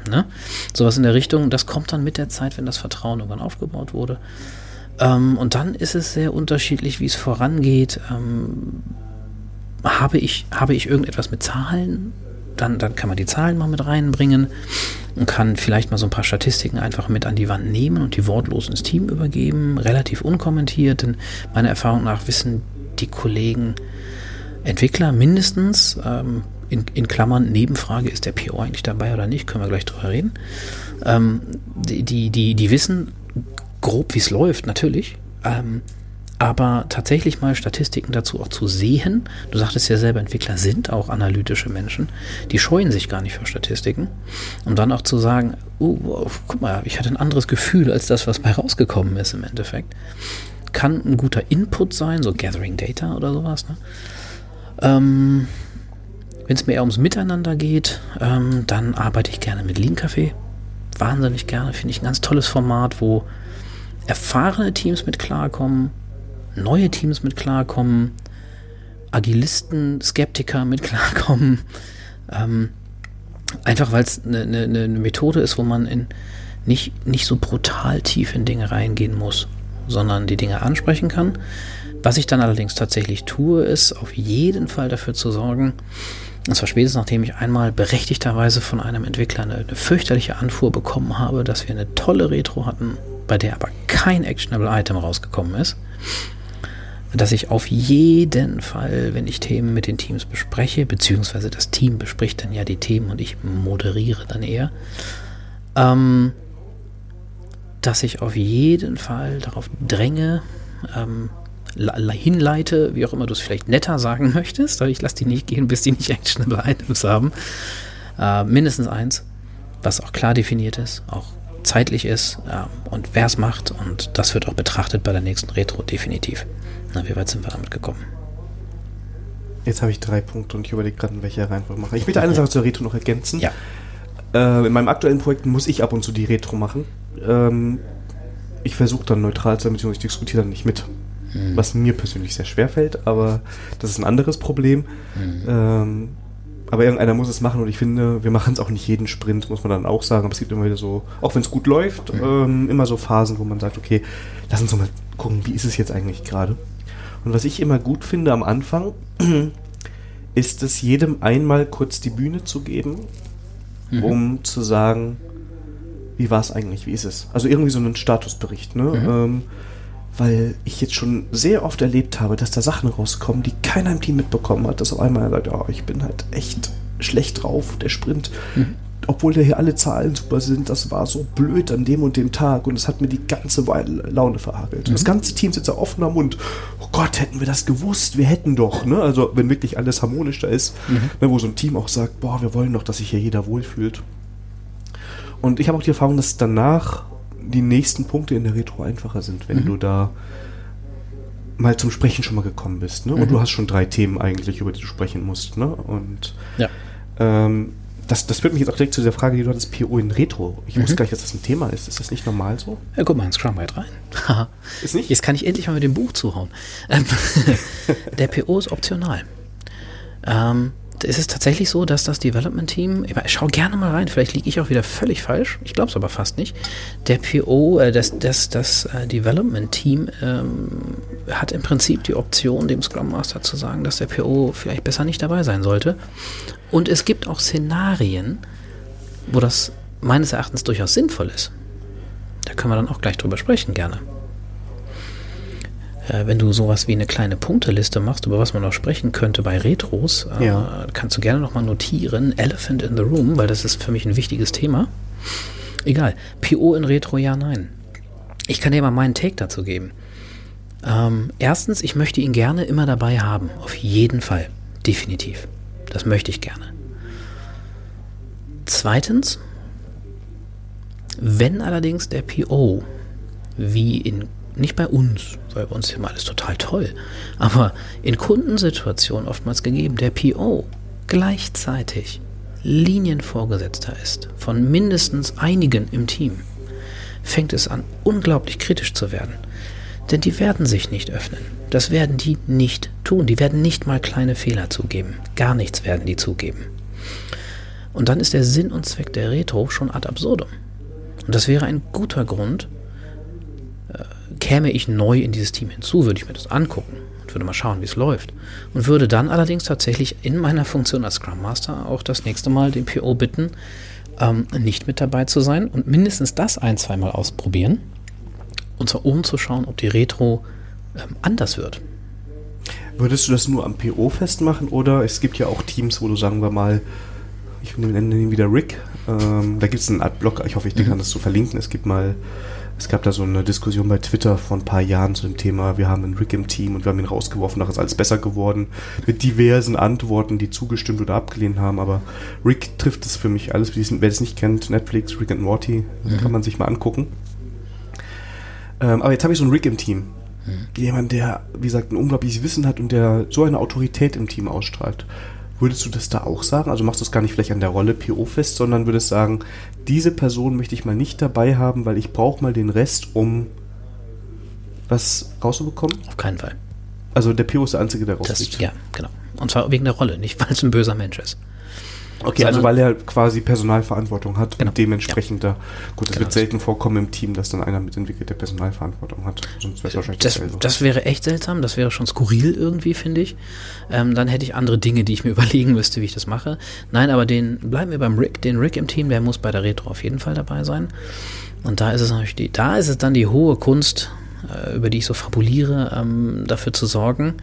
ne? Sowas in der Richtung, das kommt dann mit der Zeit, wenn das Vertrauen irgendwann aufgebaut wurde. Ähm, und dann ist es sehr unterschiedlich, wie es vorangeht. Ähm, habe, ich, habe ich irgendetwas mit Zahlen? Dann, dann kann man die Zahlen mal mit reinbringen und kann vielleicht mal so ein paar Statistiken einfach mit an die Wand nehmen und die wortlos ins Team übergeben, relativ unkommentiert, denn meiner Erfahrung nach wissen die Kollegen, Entwickler mindestens, ähm, in, in, Klammern Nebenfrage, ist der PO eigentlich dabei oder nicht, können wir gleich drüber reden. Ähm, die, die, die, die wissen grob, wie es läuft, natürlich. Ähm, aber tatsächlich mal Statistiken dazu auch zu sehen, du sagtest ja selber, Entwickler sind auch analytische Menschen, die scheuen sich gar nicht für Statistiken. Und dann auch zu sagen, oh, guck mal, ich hatte ein anderes Gefühl als das, was bei rausgekommen ist im Endeffekt. Kann ein guter Input sein, so Gathering Data oder sowas. Ne? Ähm, Wenn es mir eher ums Miteinander geht, ähm, dann arbeite ich gerne mit Lean Café. Wahnsinnig gerne, finde ich ein ganz tolles Format, wo erfahrene Teams mit klarkommen, neue Teams mit klarkommen, Agilisten, Skeptiker mit klarkommen. Ähm, einfach weil es eine ne, ne Methode ist, wo man in nicht, nicht so brutal tief in Dinge reingehen muss, sondern die Dinge ansprechen kann. Was ich dann allerdings tatsächlich tue, ist auf jeden Fall dafür zu sorgen, und zwar spätestens nachdem ich einmal berechtigterweise von einem Entwickler eine, eine fürchterliche Anfuhr bekommen habe, dass wir eine tolle Retro hatten, bei der aber kein actionable Item rausgekommen ist, dass ich auf jeden Fall, wenn ich Themen mit den Teams bespreche, beziehungsweise das Team bespricht dann ja die Themen und ich moderiere dann eher, ähm, dass ich auf jeden Fall darauf dränge, ähm, hinleite, wie auch immer du es vielleicht netter sagen möchtest, aber ich lasse die nicht gehen, bis die nicht actionable Items haben. Äh, mindestens eins, was auch klar definiert ist, auch zeitlich ist äh, und wer es macht. Und das wird auch betrachtet bei der nächsten Retro definitiv. Na, wie weit sind wir damit gekommen? Jetzt habe ich drei Punkte und ich überlege gerade, in welcher Reihenfolge mache. Ich möchte eine Sache zur Retro noch ergänzen. Ja. Äh, in meinem aktuellen Projekt muss ich ab und zu die Retro machen. Ähm, ich versuche dann neutral zu sein, beziehungsweise ich diskutiere dann nicht mit. Mhm. Was mir persönlich sehr schwer fällt, aber das ist ein anderes Problem. Mhm. Ähm, aber irgendeiner muss es machen und ich finde, wir machen es auch nicht jeden Sprint, muss man dann auch sagen. Aber es gibt immer wieder so, auch wenn es gut läuft, mhm. ähm, immer so Phasen, wo man sagt, okay, lass uns doch mal gucken, wie ist es jetzt eigentlich gerade. Und was ich immer gut finde am Anfang, ist es jedem einmal kurz die Bühne zu geben, mhm. um zu sagen, wie war es eigentlich, wie ist es? Also irgendwie so einen Statusbericht, ne? Mhm. Ähm, weil ich jetzt schon sehr oft erlebt habe, dass da Sachen rauskommen, die keiner im Team mitbekommen hat, dass auf einmal er sagt, oh, ich bin halt echt schlecht drauf, der Sprint. Mhm. Obwohl da hier alle Zahlen super sind, das war so blöd an dem und dem Tag und es hat mir die ganze Laune verhagelt. Mhm. Das ganze Team sitzt da offener Mund. Oh Gott, hätten wir das gewusst, wir hätten doch, ne? Also, wenn wirklich alles harmonisch da ist, mhm. ne, wo so ein Team auch sagt, boah, wir wollen doch, dass sich hier jeder wohlfühlt. Und ich habe auch die Erfahrung, dass danach die nächsten Punkte in der Retro einfacher sind, wenn mhm. du da mal zum Sprechen schon mal gekommen bist. Ne? Und mhm. du hast schon drei Themen eigentlich, über die du sprechen musst. Ne? Und ja. ähm, das, das führt mich jetzt auch direkt zu der Frage, die du hattest, PO in Retro. Ich mhm. wusste gar nicht, dass das ein Thema ist. Ist das nicht normal so? Ja, guck mal ins Scrum Guide rein. ist nicht? Jetzt kann ich endlich mal mit dem Buch zuhauen. Ähm, der PO ist optional. Ähm, ist es tatsächlich so, dass das Development Team, ich schau gerne mal rein, vielleicht liege ich auch wieder völlig falsch, ich glaube es aber fast nicht. Der PO, äh, das, das, das äh, Development Team ähm, hat im Prinzip die Option, dem Scrum Master zu sagen, dass der PO vielleicht besser nicht dabei sein sollte. Und es gibt auch Szenarien, wo das meines Erachtens durchaus sinnvoll ist. Da können wir dann auch gleich drüber sprechen, gerne äh, wenn du sowas wie eine kleine Punkteliste machst, über was man noch sprechen könnte bei Retros, äh, ja. kannst du gerne nochmal notieren, Elephant in the Room, weil das ist für mich ein wichtiges Thema. Egal. PO in Retro, ja, nein. Ich kann dir mal meinen Take dazu geben. Ähm, erstens, ich möchte ihn gerne immer dabei haben. Auf jeden Fall. Definitiv. Das möchte ich gerne. Zweitens, wenn allerdings der PO wie in nicht bei uns, weil bei uns ist immer alles total toll, aber in Kundensituationen oftmals gegeben, der PO gleichzeitig Linienvorgesetzter ist von mindestens einigen im Team, fängt es an, unglaublich kritisch zu werden. Denn die werden sich nicht öffnen. Das werden die nicht tun. Die werden nicht mal kleine Fehler zugeben. Gar nichts werden die zugeben. Und dann ist der Sinn und Zweck der Retro schon ad absurdum. Und das wäre ein guter Grund, käme ich neu in dieses Team hinzu, würde ich mir das angucken und würde mal schauen, wie es läuft. Und würde dann allerdings tatsächlich in meiner Funktion als Scrum Master auch das nächste Mal den PO bitten, ähm, nicht mit dabei zu sein und mindestens das ein, zweimal ausprobieren. Und zwar um zu schauen, ob die Retro ähm, anders wird. Würdest du das nur am PO festmachen oder es gibt ja auch Teams, wo du sagen wir mal, ich nenne ihn wieder Rick, ähm, da gibt es einen Blog, ich hoffe, ich mhm. kann das so verlinken. Es gibt mal, es gab da so eine Diskussion bei Twitter vor ein paar Jahren zu dem Thema, wir haben einen Rick im Team und wir haben ihn rausgeworfen, da ist alles besser geworden, mit diversen Antworten, die zugestimmt oder abgelehnt haben, aber Rick trifft es für mich alles, wer es nicht kennt, Netflix, Rick and Morty, mhm. kann man sich mal angucken. Ähm, aber jetzt habe ich so einen Rick im Team. Mhm. Jemand, der, wie gesagt, ein unglaubliches Wissen hat und der so eine Autorität im Team ausstrahlt. Würdest du das da auch sagen? Also machst du es gar nicht vielleicht an der Rolle PO fest, sondern würdest sagen, diese Person möchte ich mal nicht dabei haben, weil ich brauche mal den Rest, um was rauszubekommen? Auf keinen Fall. Also der PO ist der Einzige, der rausfliegt. Ja, genau. Und zwar wegen der Rolle, nicht weil es ein böser Mensch ist. Okay, also weil er quasi Personalverantwortung hat genau. und dementsprechend ja. da, gut, es genau. wird selten vorkommen im Team, dass dann einer mitentwickelt, der Personalverantwortung hat. Sonst wäre es wahrscheinlich das, das wäre echt seltsam, das wäre schon skurril irgendwie, finde ich. Ähm, dann hätte ich andere Dinge, die ich mir überlegen müsste, wie ich das mache. Nein, aber den, bleiben wir beim Rick, den Rick im Team, der muss bei der Retro auf jeden Fall dabei sein. Und da ist es natürlich die, da ist es dann die hohe Kunst, äh, über die ich so fabuliere, ähm, dafür zu sorgen,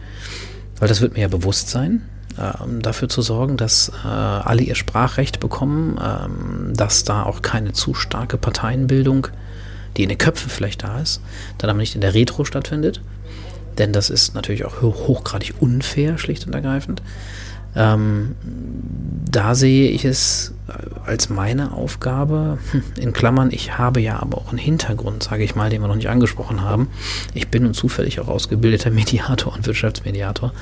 weil das wird mir ja bewusst sein, ähm, dafür zu sorgen, dass äh, alle ihr Sprachrecht bekommen, ähm, dass da auch keine zu starke Parteienbildung, die in den Köpfen vielleicht da ist, dann aber nicht in der Retro stattfindet. Denn das ist natürlich auch hochgradig unfair, schlicht und ergreifend. Ähm, da sehe ich es äh, als meine Aufgabe, hm, in Klammern, ich habe ja aber auch einen Hintergrund, sage ich mal, den wir noch nicht angesprochen haben. Ich bin nun zufällig auch ausgebildeter Mediator und Wirtschaftsmediator.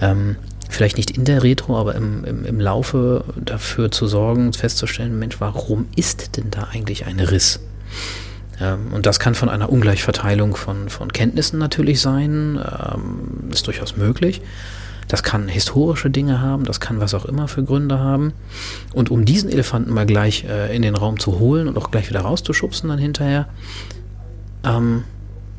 Ähm, vielleicht nicht in der Retro, aber im, im, im Laufe dafür zu sorgen, festzustellen, Mensch, warum ist denn da eigentlich ein Riss? Ähm, und das kann von einer Ungleichverteilung von, von Kenntnissen natürlich sein, ähm, ist durchaus möglich. Das kann historische Dinge haben, das kann was auch immer für Gründe haben. Und um diesen Elefanten mal gleich äh, in den Raum zu holen und auch gleich wieder rauszuschubsen dann hinterher, ähm,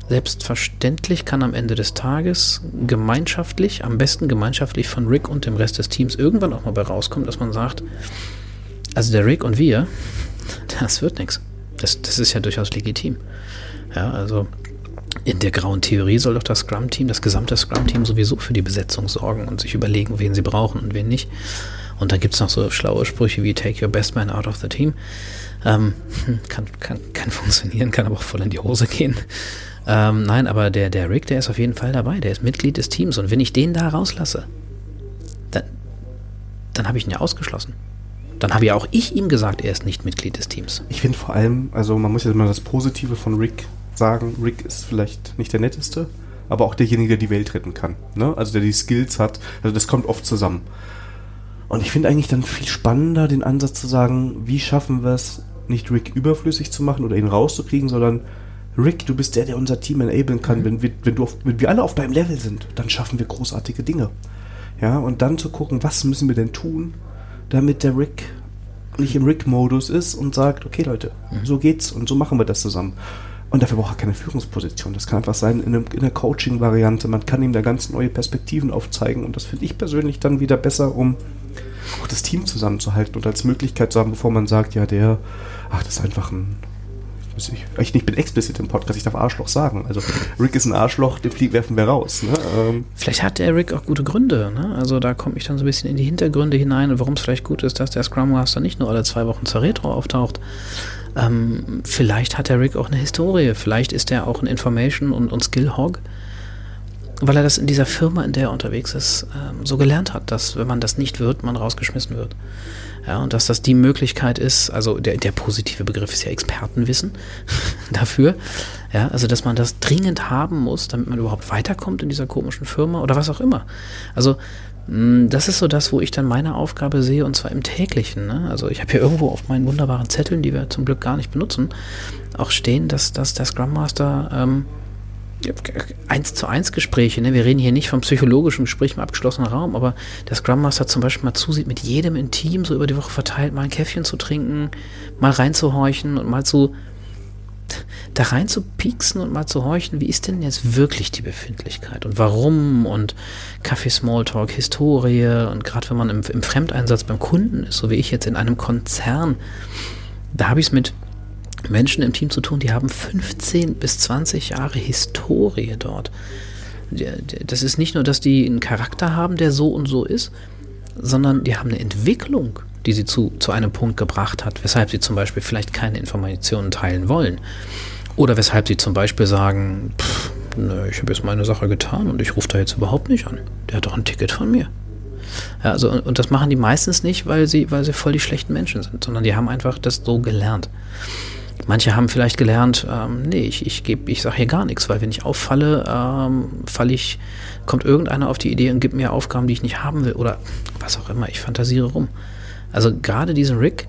Selbstverständlich kann am Ende des Tages gemeinschaftlich, am besten gemeinschaftlich von Rick und dem Rest des Teams irgendwann auch mal bei rauskommen, dass man sagt, also der Rick und wir, das wird nichts. Das, das ist ja durchaus legitim. Ja, also in der grauen Theorie soll doch das Scrum-Team, das gesamte Scrum-Team sowieso für die Besetzung sorgen und sich überlegen, wen sie brauchen und wen nicht. Und dann gibt es noch so schlaue Sprüche wie Take your best man out of the team. Ähm, kann, kann, kann funktionieren, kann aber auch voll in die Hose gehen. Ähm, nein, aber der, der Rick, der ist auf jeden Fall dabei. Der ist Mitglied des Teams. Und wenn ich den da rauslasse, dann, dann habe ich ihn ja ausgeschlossen. Dann habe ja auch ich ihm gesagt, er ist nicht Mitglied des Teams. Ich finde vor allem, also man muss ja mal das Positive von Rick sagen. Rick ist vielleicht nicht der netteste, aber auch derjenige, der die Welt retten kann. Ne? Also der die Skills hat. Also das kommt oft zusammen. Und ich finde eigentlich dann viel spannender den Ansatz zu sagen, wie schaffen wir es, nicht Rick überflüssig zu machen oder ihn rauszukriegen, sondern Rick, du bist der, der unser Team enablen kann. Mhm. Wenn, wir, wenn, du auf, wenn wir alle auf deinem Level sind, dann schaffen wir großartige Dinge. Ja, und dann zu gucken, was müssen wir denn tun, damit der Rick nicht im Rick-Modus ist und sagt, okay Leute, mhm. so geht's und so machen wir das zusammen. Und dafür braucht er keine Führungsposition. Das kann einfach sein in, einem, in einer Coaching-Variante. Man kann ihm da ganz neue Perspektiven aufzeigen. Und das finde ich persönlich dann wieder besser, um auch das Team zusammenzuhalten und als Möglichkeit zu haben, bevor man sagt, ja, der, ach, das ist einfach ein ich, ich, bin explizit im Podcast, ich darf Arschloch sagen. Also Rick ist ein Arschloch, den Flieg werfen wir raus. Ne? Ähm. Vielleicht hat der Rick auch gute Gründe. Ne? Also da komme ich dann so ein bisschen in die Hintergründe hinein, warum es vielleicht gut ist, dass der Scrum Master nicht nur alle zwei Wochen zur Retro auftaucht. Ähm, vielleicht hat der Rick auch eine Historie. Vielleicht ist er auch ein Information- und, und Skill-Hog. weil er das in dieser Firma, in der er unterwegs ist, ähm, so gelernt hat, dass wenn man das nicht wird, man rausgeschmissen wird. Ja, und dass das die Möglichkeit ist, also der, der positive Begriff ist ja Expertenwissen dafür, ja, also dass man das dringend haben muss, damit man überhaupt weiterkommt in dieser komischen Firma oder was auch immer. Also mh, das ist so das, wo ich dann meine Aufgabe sehe, und zwar im täglichen. Ne? Also ich habe hier irgendwo auf meinen wunderbaren Zetteln, die wir zum Glück gar nicht benutzen, auch stehen, dass, dass der Scrum Master ähm, eins zu eins Gespräche, ne? wir reden hier nicht vom psychologischen Gespräch im abgeschlossenen Raum, aber der Scrum Master zum Beispiel mal zusieht, mit jedem im Team so über die Woche verteilt mal ein Käffchen zu trinken, mal reinzuhorchen und mal zu da rein zu pieksen und mal zu horchen, wie ist denn jetzt wirklich die Befindlichkeit und warum und Kaffee Smalltalk, Historie und gerade wenn man im, im Fremdeinsatz beim Kunden ist, so wie ich jetzt in einem Konzern, da habe ich es mit Menschen im Team zu tun, die haben 15 bis 20 Jahre Historie dort. Das ist nicht nur, dass die einen Charakter haben, der so und so ist, sondern die haben eine Entwicklung, die sie zu, zu einem Punkt gebracht hat, weshalb sie zum Beispiel vielleicht keine Informationen teilen wollen. Oder weshalb sie zum Beispiel sagen, pff, ne, ich habe jetzt meine Sache getan und ich rufe da jetzt überhaupt nicht an. Der hat doch ein Ticket von mir. Ja, also, und das machen die meistens nicht, weil sie, weil sie voll die schlechten Menschen sind, sondern die haben einfach das so gelernt. Manche haben vielleicht gelernt, ähm, nee, ich, ich, ich sage hier gar nichts, weil wenn ich auffalle, ähm, falle ich, kommt irgendeiner auf die Idee und gibt mir Aufgaben, die ich nicht haben will oder was auch immer, ich fantasiere rum. Also gerade diesen Rick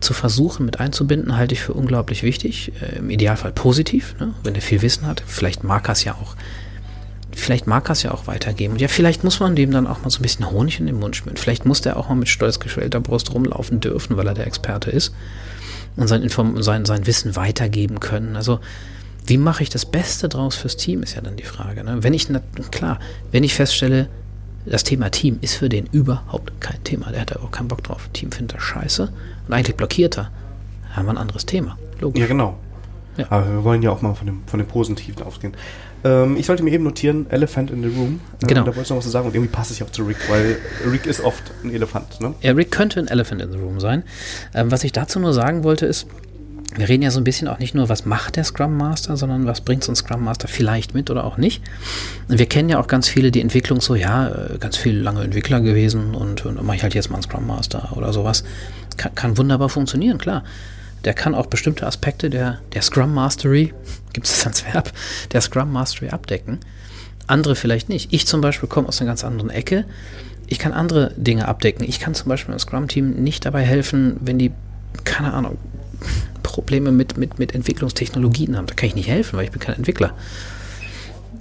zu versuchen mit einzubinden, halte ich für unglaublich wichtig. Äh, Im Idealfall positiv, ne? wenn er viel Wissen hat. Vielleicht mag er es ja auch. Vielleicht mag er es ja auch weitergeben. Und ja, vielleicht muss man dem dann auch mal so ein bisschen Honig in den Mund schmieren. Vielleicht muss der auch mal mit stolz geschwellter Brust rumlaufen dürfen, weil er der Experte ist und sein, Inform sein, sein Wissen weitergeben können. Also wie mache ich das Beste draus fürs Team, ist ja dann die Frage. Ne? Wenn ich, klar, wenn ich feststelle, das Thema Team ist für den überhaupt kein Thema, der hat da auch keinen Bock drauf. Team findet er scheiße und eigentlich blockiert er, haben wir ein anderes Thema. Logisch. Ja, genau. Ja. Aber wir wollen ja auch mal von dem, von dem Positiven ausgehen. Ähm, ich sollte mir eben notieren, Elephant in the Room. Ähm, genau. Da wollte ich noch was zu sagen und irgendwie passt es ja auch zu Rick, weil Rick ist oft ein Elefant. Ne? Ja, Rick könnte ein Elephant in the Room sein. Ähm, was ich dazu nur sagen wollte ist, wir reden ja so ein bisschen auch nicht nur, was macht der Scrum Master, sondern was bringt so ein Scrum Master vielleicht mit oder auch nicht. Und wir kennen ja auch ganz viele die Entwicklung so, ja, äh, ganz viele lange Entwickler gewesen und, und mache ich halt jetzt mal einen Scrum Master oder sowas. Kann, kann wunderbar funktionieren, klar der kann auch bestimmte Aspekte der, der Scrum Mastery, gibt es das als Verb, der Scrum Mastery abdecken. Andere vielleicht nicht. Ich zum Beispiel komme aus einer ganz anderen Ecke. Ich kann andere Dinge abdecken. Ich kann zum Beispiel im Scrum-Team nicht dabei helfen, wenn die, keine Ahnung, Probleme mit, mit, mit Entwicklungstechnologien haben. Da kann ich nicht helfen, weil ich bin kein Entwickler.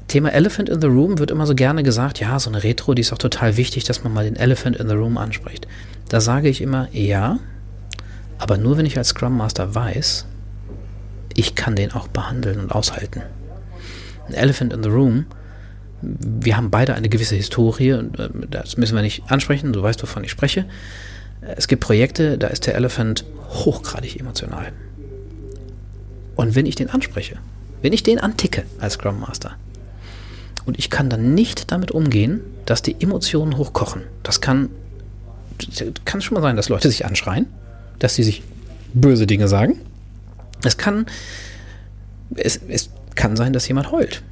Thema Elephant in the Room wird immer so gerne gesagt, ja, so eine Retro, die ist auch total wichtig, dass man mal den Elephant in the Room anspricht. Da sage ich immer, ja, aber nur wenn ich als Scrum Master weiß, ich kann den auch behandeln und aushalten. Ein Elephant in the Room, wir haben beide eine gewisse Historie, äh, das müssen wir nicht ansprechen, du weißt, wovon ich spreche. Es gibt Projekte, da ist der Elephant hochgradig emotional. Und wenn ich den anspreche, wenn ich den anticke als Scrum Master, und ich kann dann nicht damit umgehen, dass die Emotionen hochkochen. Das kann, kann schon mal sein, dass Leute sich anschreien dass sie sich böse Dinge sagen. Es kann, es, es kann sein, dass jemand heult.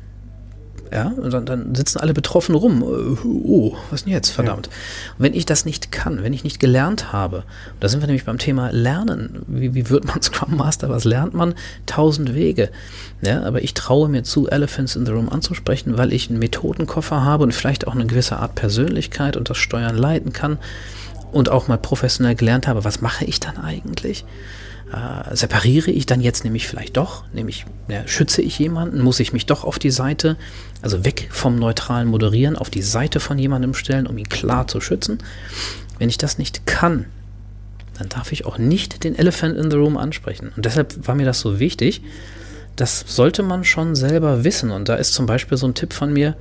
Ja, und dann, dann sitzen alle betroffen rum. Oh, was denn jetzt, verdammt. Ja. wenn ich das nicht kann, wenn ich nicht gelernt habe, da sind wir nämlich beim Thema Lernen. Wie, wie wird man Scrum Master? Was lernt man? Tausend Wege. Ja, aber ich traue mir zu, Elephants in the Room anzusprechen, weil ich einen Methodenkoffer habe und vielleicht auch eine gewisse Art Persönlichkeit und das Steuern leiten kann und auch mal professionell gelernt habe, was mache ich dann eigentlich? Äh, separiere ich dann jetzt nämlich vielleicht doch, nämlich ja, schütze ich jemanden, muss ich mich doch auf die Seite, also weg vom neutralen Moderieren, auf die Seite von jemandem stellen, um ihn klar zu schützen. Wenn ich das nicht kann, dann darf ich auch nicht den Elephant in the Room ansprechen. Und deshalb war mir das so wichtig. Das sollte man schon selber wissen. Und da ist zum Beispiel so ein Tipp von mir,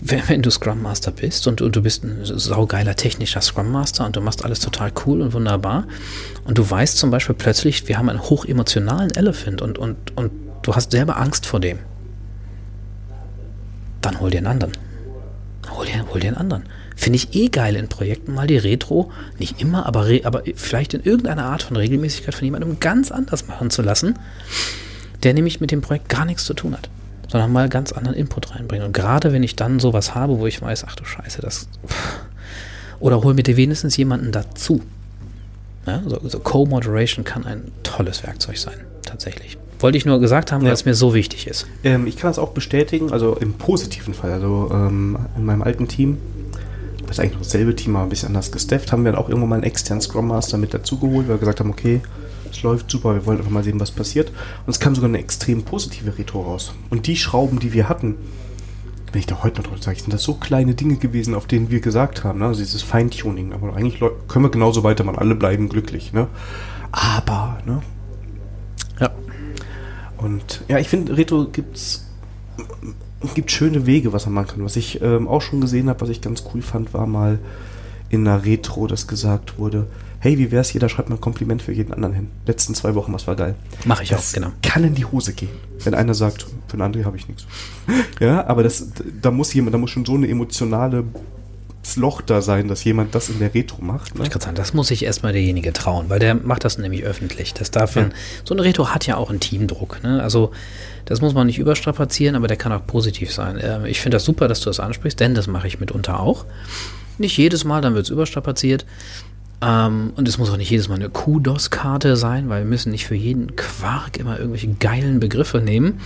wenn du Scrum Master bist und, und, du bist ein saugeiler technischer Scrum Master und du machst alles total cool und wunderbar und du weißt zum Beispiel plötzlich, wir haben einen hochemotionalen Elephant und, und, und du hast selber Angst vor dem, dann hol dir einen anderen. Hol dir, hol dir einen anderen. Finde ich eh geil in Projekten mal die Retro, nicht immer, aber, aber vielleicht in irgendeiner Art von Regelmäßigkeit von jemandem ganz anders machen zu lassen, der nämlich mit dem Projekt gar nichts zu tun hat sondern mal ganz anderen Input reinbringen. Und gerade wenn ich dann sowas habe, wo ich weiß, ach du Scheiße, das. Oder hol mir dir wenigstens jemanden dazu. Ja, so, so Co-Moderation kann ein tolles Werkzeug sein, tatsächlich. Wollte ich nur gesagt haben, ja. weil es mir so wichtig ist. Ähm, ich kann das auch bestätigen, also im positiven Fall. Also ähm, in meinem alten Team, das ist eigentlich noch dasselbe Team, aber ein bisschen anders gestafft, haben wir dann auch irgendwann mal einen externen Scrum Master mit dazugeholt, weil wir gesagt haben, okay, es läuft super, wir wollen einfach mal sehen, was passiert. Und es kam sogar eine extrem positive Retro raus. Und die Schrauben, die wir hatten, wenn ich da heute noch drauf sage, sind das so kleine Dinge gewesen, auf denen wir gesagt haben, ne? also dieses Feintuning. Aber eigentlich können wir genauso weitermachen, alle bleiben glücklich. Ne? Aber, ne? Ja. Und ja, ich finde, Retro gibt's gibt schöne Wege, was man machen kann. Was ich ähm, auch schon gesehen habe, was ich ganz cool fand, war mal in einer Retro, dass gesagt wurde, hey, wie wär's, jeder schreibt mal ein Kompliment für jeden anderen hin. Letzten zwei Wochen, was war geil. Mache ich das auch, genau. Kann in die Hose gehen, wenn einer sagt, für einen André habe ich nichts. ja, aber das, da muss jemand, da muss schon so eine emotionale Loch da sein, dass jemand das in der Retro macht. Ne? Ich sagen, das muss sich erstmal derjenige trauen, weil der macht das nämlich öffentlich. Das darf ja. so eine Retro hat ja auch einen Teamdruck. Ne? Also das muss man nicht überstrapazieren, aber der kann auch positiv sein. Ähm, ich finde das super, dass du das ansprichst, denn das mache ich mitunter auch. Nicht jedes Mal, dann wird es überstrapaziert. Ähm, und es muss auch nicht jedes Mal eine Kudos-Karte sein, weil wir müssen nicht für jeden Quark immer irgendwelche geilen Begriffe nehmen.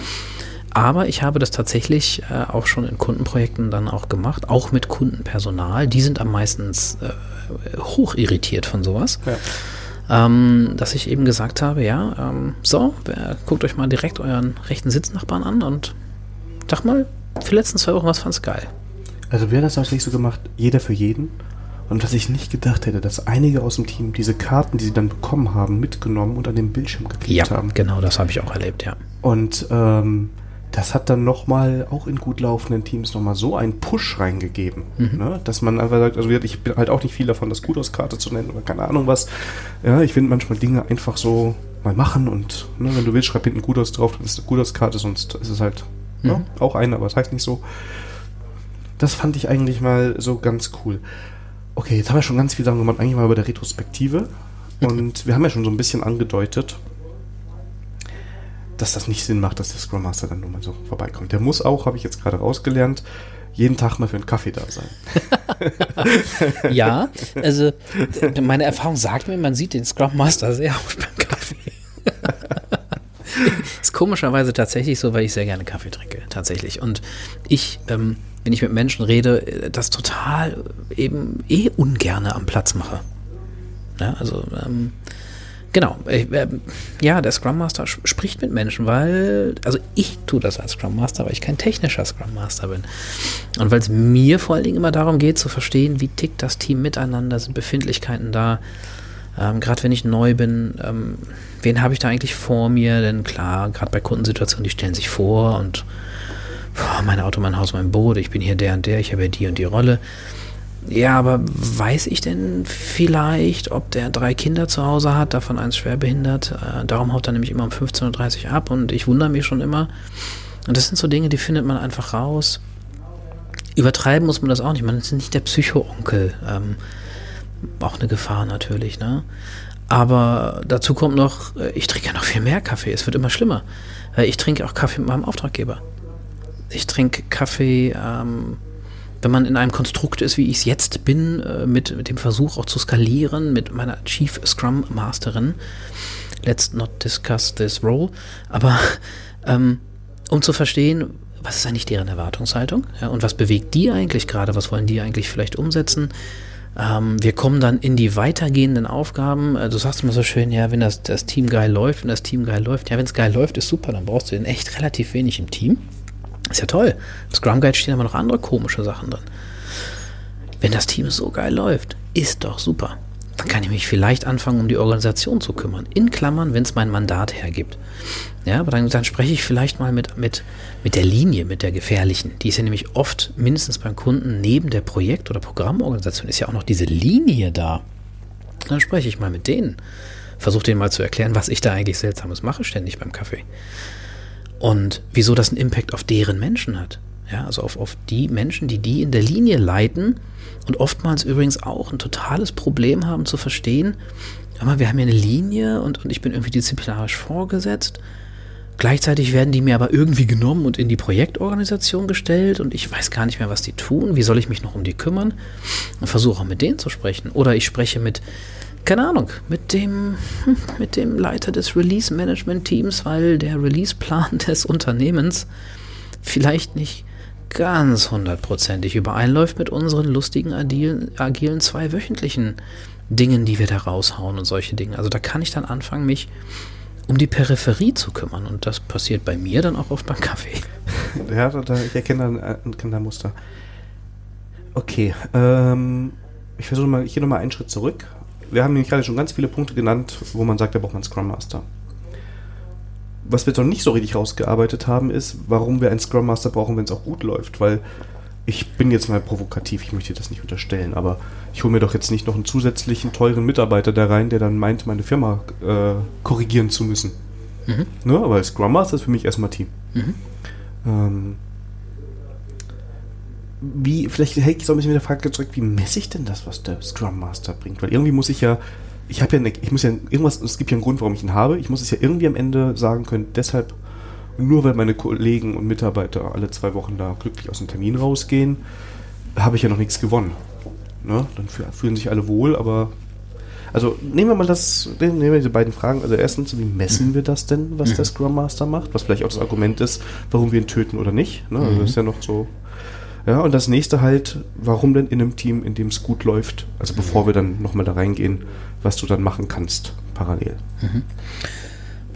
Aber ich habe das tatsächlich äh, auch schon in Kundenprojekten dann auch gemacht, auch mit Kundenpersonal. Die sind am meisten äh, hoch irritiert von sowas. Ja. Ähm, dass ich eben gesagt habe, ja, ähm, so, guckt euch mal direkt euren rechten Sitznachbarn an und sag mal, für die letzten zwei Wochen, was fand's geil? Also haben das tatsächlich so gemacht, jeder für jeden. Und was ich nicht gedacht hätte, dass einige aus dem Team diese Karten, die sie dann bekommen haben, mitgenommen und an den Bildschirm geklebt ja, haben. Genau, das habe ich auch erlebt, ja. Und ähm, das hat dann nochmal, auch in gut laufenden Teams, nochmal so einen Push reingegeben, mhm. ne? dass man einfach sagt, also ich bin halt auch nicht viel davon, das Kudos-Karte zu nennen oder keine Ahnung was. Ja, ich finde manchmal Dinge einfach so mal machen und ne, wenn du willst, schreib hinten Kudos drauf, dann ist eine Kudos-Karte, sonst ist es halt ne, mhm. ne? auch eine, aber es das heißt nicht so. Das fand ich eigentlich mal so ganz cool. Okay, jetzt haben wir schon ganz viel Sachen gemacht, eigentlich mal über der Retrospektive. Und wir haben ja schon so ein bisschen angedeutet, dass das nicht Sinn macht, dass der Scrum Master dann nur mal so vorbeikommt. Der muss auch, habe ich jetzt gerade rausgelernt, jeden Tag mal für einen Kaffee da sein. ja, also meine Erfahrung sagt mir, man sieht den Scrum Master sehr oft beim Kaffee. ist komischerweise tatsächlich so, weil ich sehr gerne Kaffee trinke, tatsächlich. Und ich ähm, wenn ich mit Menschen rede, äh, das total eben eh ungerne am Platz mache. Ja, also, ähm, genau. Ich, äh, ja, der Scrum Master spricht mit Menschen, weil, also ich tue das als Scrum Master, weil ich kein technischer Scrum Master bin. Und weil es mir vor allen Dingen immer darum geht, zu verstehen, wie tickt das Team miteinander, sind Befindlichkeiten da. Ähm, gerade wenn ich neu bin, ähm, wen habe ich da eigentlich vor mir? Denn klar, gerade bei Kundensituationen, die stellen sich vor und boah, mein Auto, mein Haus, mein Boot, ich bin hier der und der, ich habe ja die und die Rolle. Ja, aber weiß ich denn vielleicht, ob der drei Kinder zu Hause hat, davon eins schwerbehindert? Äh, darum haut er nämlich immer um 15.30 Uhr ab und ich wundere mich schon immer. Und das sind so Dinge, die findet man einfach raus. Übertreiben muss man das auch nicht. Man ist nicht der Psycho-Onkel. Ähm, auch eine Gefahr natürlich, ne? Aber dazu kommt noch, äh, ich trinke ja noch viel mehr Kaffee. Es wird immer schlimmer. Äh, ich trinke auch Kaffee mit meinem Auftraggeber ich trinke Kaffee, ähm, wenn man in einem Konstrukt ist, wie ich es jetzt bin, äh, mit, mit dem Versuch auch zu skalieren, mit meiner Chief Scrum Masterin. Let's not discuss this role. Aber ähm, um zu verstehen, was ist eigentlich deren Erwartungshaltung ja, und was bewegt die eigentlich gerade, was wollen die eigentlich vielleicht umsetzen. Ähm, wir kommen dann in die weitergehenden Aufgaben. Äh, du sagst immer so schön, ja, wenn das, das Team geil läuft, wenn das Team geil läuft, ja, wenn es geil läuft, ist super, dann brauchst du den echt relativ wenig im Team. Ist ja toll. Im Scrum Guide stehen aber noch andere komische Sachen drin. Wenn das Team so geil läuft, ist doch super. Dann kann ich mich vielleicht anfangen, um die Organisation zu kümmern. In Klammern, wenn es mein Mandat hergibt. Ja, aber dann, dann spreche ich vielleicht mal mit, mit, mit der Linie, mit der gefährlichen. Die ist ja nämlich oft mindestens beim Kunden neben der Projekt- oder Programmorganisation ist ja auch noch diese Linie da. Dann spreche ich mal mit denen. Versuche denen mal zu erklären, was ich da eigentlich Seltsames mache, ständig beim Kaffee und wieso das einen Impact auf deren Menschen hat. Ja, also auf, auf die Menschen, die die in der Linie leiten und oftmals übrigens auch ein totales Problem haben zu verstehen, aber wir haben hier eine Linie und, und ich bin irgendwie disziplinarisch vorgesetzt. Gleichzeitig werden die mir aber irgendwie genommen und in die Projektorganisation gestellt und ich weiß gar nicht mehr, was die tun. Wie soll ich mich noch um die kümmern? Und versuche auch mit denen zu sprechen. Oder ich spreche mit, keine Ahnung, mit dem, hm, mit dem Leiter des Release-Management-Teams, weil der Release-Plan des Unternehmens vielleicht nicht ganz hundertprozentig übereinläuft mit unseren lustigen, agilen, agilen zweiwöchentlichen Dingen, die wir da raushauen und solche Dinge. Also da kann ich dann anfangen, mich um die Peripherie zu kümmern. Und das passiert bei mir dann auch oft beim Kaffee. Ja, da, ich erkenne ein, ein, ein Muster. Okay, ähm, ich versuche mal, ich gehe nochmal einen Schritt zurück. Wir haben nämlich gerade schon ganz viele Punkte genannt, wo man sagt, da braucht man Scrum Master. Was wir jetzt noch nicht so richtig rausgearbeitet haben, ist, warum wir einen Scrum Master brauchen, wenn es auch gut läuft. Weil ich bin jetzt mal provokativ, ich möchte das nicht unterstellen, aber ich hole mir doch jetzt nicht noch einen zusätzlichen teuren Mitarbeiter da rein, der dann meint, meine Firma äh, korrigieren zu müssen. Mhm. Ne? Aber Scrum Master ist für mich erstmal Team. Mhm. Ähm, wie, vielleicht hätte ich so ein bisschen mit der Frage zurück, wie messe ich denn das, was der Scrum Master bringt? Weil irgendwie muss ich ja, ich habe ja, eine, ich muss ja irgendwas, es gibt ja einen Grund, warum ich ihn habe. Ich muss es ja irgendwie am Ende sagen können, deshalb nur weil meine Kollegen und Mitarbeiter alle zwei Wochen da glücklich aus dem Termin rausgehen, habe ich ja noch nichts gewonnen. Ne? Dann fühlen sich alle wohl, aber also nehmen wir mal das, nehmen wir diese beiden Fragen. Also erstens, wie messen wir das denn, was mhm. der Scrum Master macht? Was vielleicht auch das Argument ist, warum wir ihn töten oder nicht. Ne? Also mhm. das ist ja noch so. Ja, und das nächste halt, warum denn in einem Team, in dem es gut läuft, also bevor wir dann nochmal da reingehen, was du dann machen kannst, parallel. Mhm.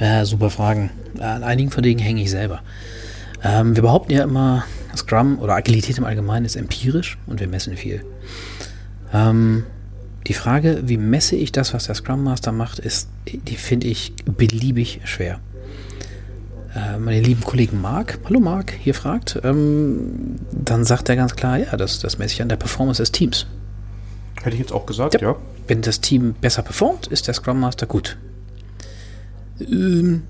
Ja, super Fragen. An einigen von denen hänge ich selber. Ähm, wir behaupten ja immer, Scrum oder Agilität im Allgemeinen ist empirisch und wir messen viel. Ähm, die Frage, wie messe ich das, was der Scrum Master macht, ist, die finde ich beliebig schwer. Äh, meine lieben Kollegen Marc, hallo Marc, hier fragt, ähm, dann sagt er ganz klar, ja, das, das messe ich an der Performance des Teams. Hätte ich jetzt auch gesagt, ja. ja. Wenn das Team besser performt, ist der Scrum Master gut. Ähm,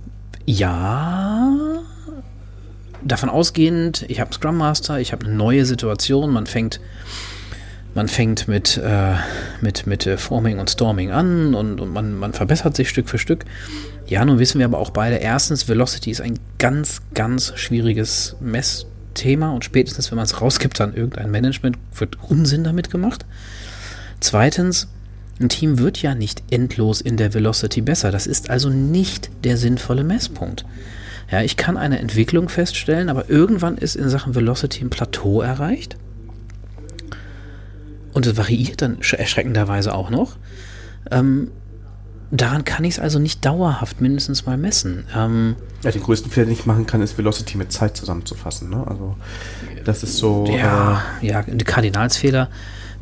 ja, davon ausgehend, ich habe Scrum Master, ich habe eine neue Situation, man fängt, man fängt mit, äh, mit, mit äh, Forming und Storming an und, und man, man verbessert sich Stück für Stück. Ja, nun wissen wir aber auch beide, erstens, Velocity ist ein ganz, ganz schwieriges Messthema und spätestens, wenn man es rausgibt an irgendein Management, wird Unsinn damit gemacht. Zweitens, ein Team wird ja nicht endlos in der Velocity besser. Das ist also nicht der sinnvolle Messpunkt. Ja, ich kann eine Entwicklung feststellen, aber irgendwann ist in Sachen Velocity ein Plateau erreicht. Und es variiert dann erschreckenderweise auch noch. Ähm, daran kann ich es also nicht dauerhaft mindestens mal messen. Ähm, ja, den größten Fehler, den ich machen kann, ist Velocity mit Zeit zusammenzufassen. Ne? Also das ist so. Ja, äh, ja, Kardinalsfehler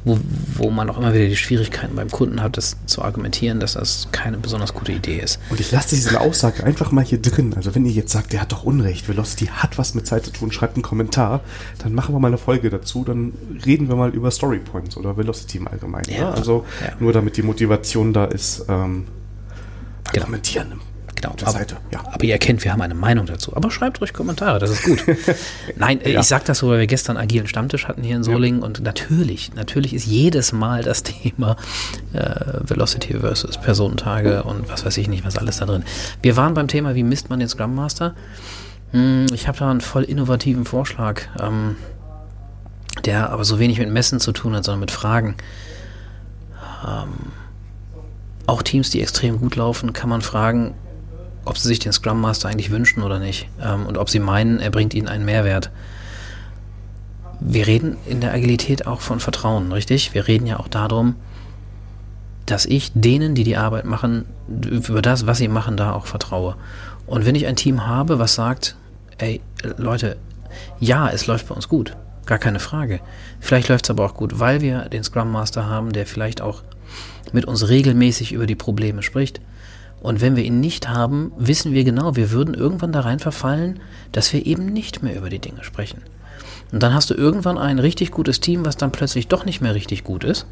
wo, wo man auch immer wieder die Schwierigkeiten beim Kunden hat, das zu argumentieren, dass das keine besonders gute Idee ist. Und ich lasse diese Aussage einfach mal hier drin. Also wenn ihr jetzt sagt, der hat doch Unrecht, Velocity hat was mit Zeit zu tun, schreibt einen Kommentar, dann machen wir mal eine Folge dazu, dann reden wir mal über Story Points oder Velocity im Allgemeinen. Ja, ne? Also ja. nur damit die Motivation da ist, ähm, genau. kommentieren Genau. Aber, Seite, ja. aber ihr erkennt, wir haben eine Meinung dazu. Aber schreibt ruhig Kommentare, das ist gut. Nein, ja. ich sage das so, weil wir gestern agilen Stammtisch hatten hier in Solingen ja. und natürlich, natürlich ist jedes Mal das Thema äh, Velocity versus Personentage und was weiß ich nicht, was alles da drin. Wir waren beim Thema, wie misst man den Scrum Master? Hm, ich habe da einen voll innovativen Vorschlag, ähm, der aber so wenig mit Messen zu tun hat, sondern mit Fragen. Ähm, auch Teams, die extrem gut laufen, kann man fragen, ob sie sich den Scrum Master eigentlich wünschen oder nicht ähm, und ob sie meinen, er bringt ihnen einen Mehrwert. Wir reden in der Agilität auch von Vertrauen, richtig? Wir reden ja auch darum, dass ich denen, die die Arbeit machen, über das, was sie machen, da auch vertraue. Und wenn ich ein Team habe, was sagt, ey, Leute, ja, es läuft bei uns gut, gar keine Frage. Vielleicht läuft es aber auch gut, weil wir den Scrum Master haben, der vielleicht auch mit uns regelmäßig über die Probleme spricht, und wenn wir ihn nicht haben, wissen wir genau, wir würden irgendwann da rein verfallen, dass wir eben nicht mehr über die Dinge sprechen. Und dann hast du irgendwann ein richtig gutes Team, was dann plötzlich doch nicht mehr richtig gut ist.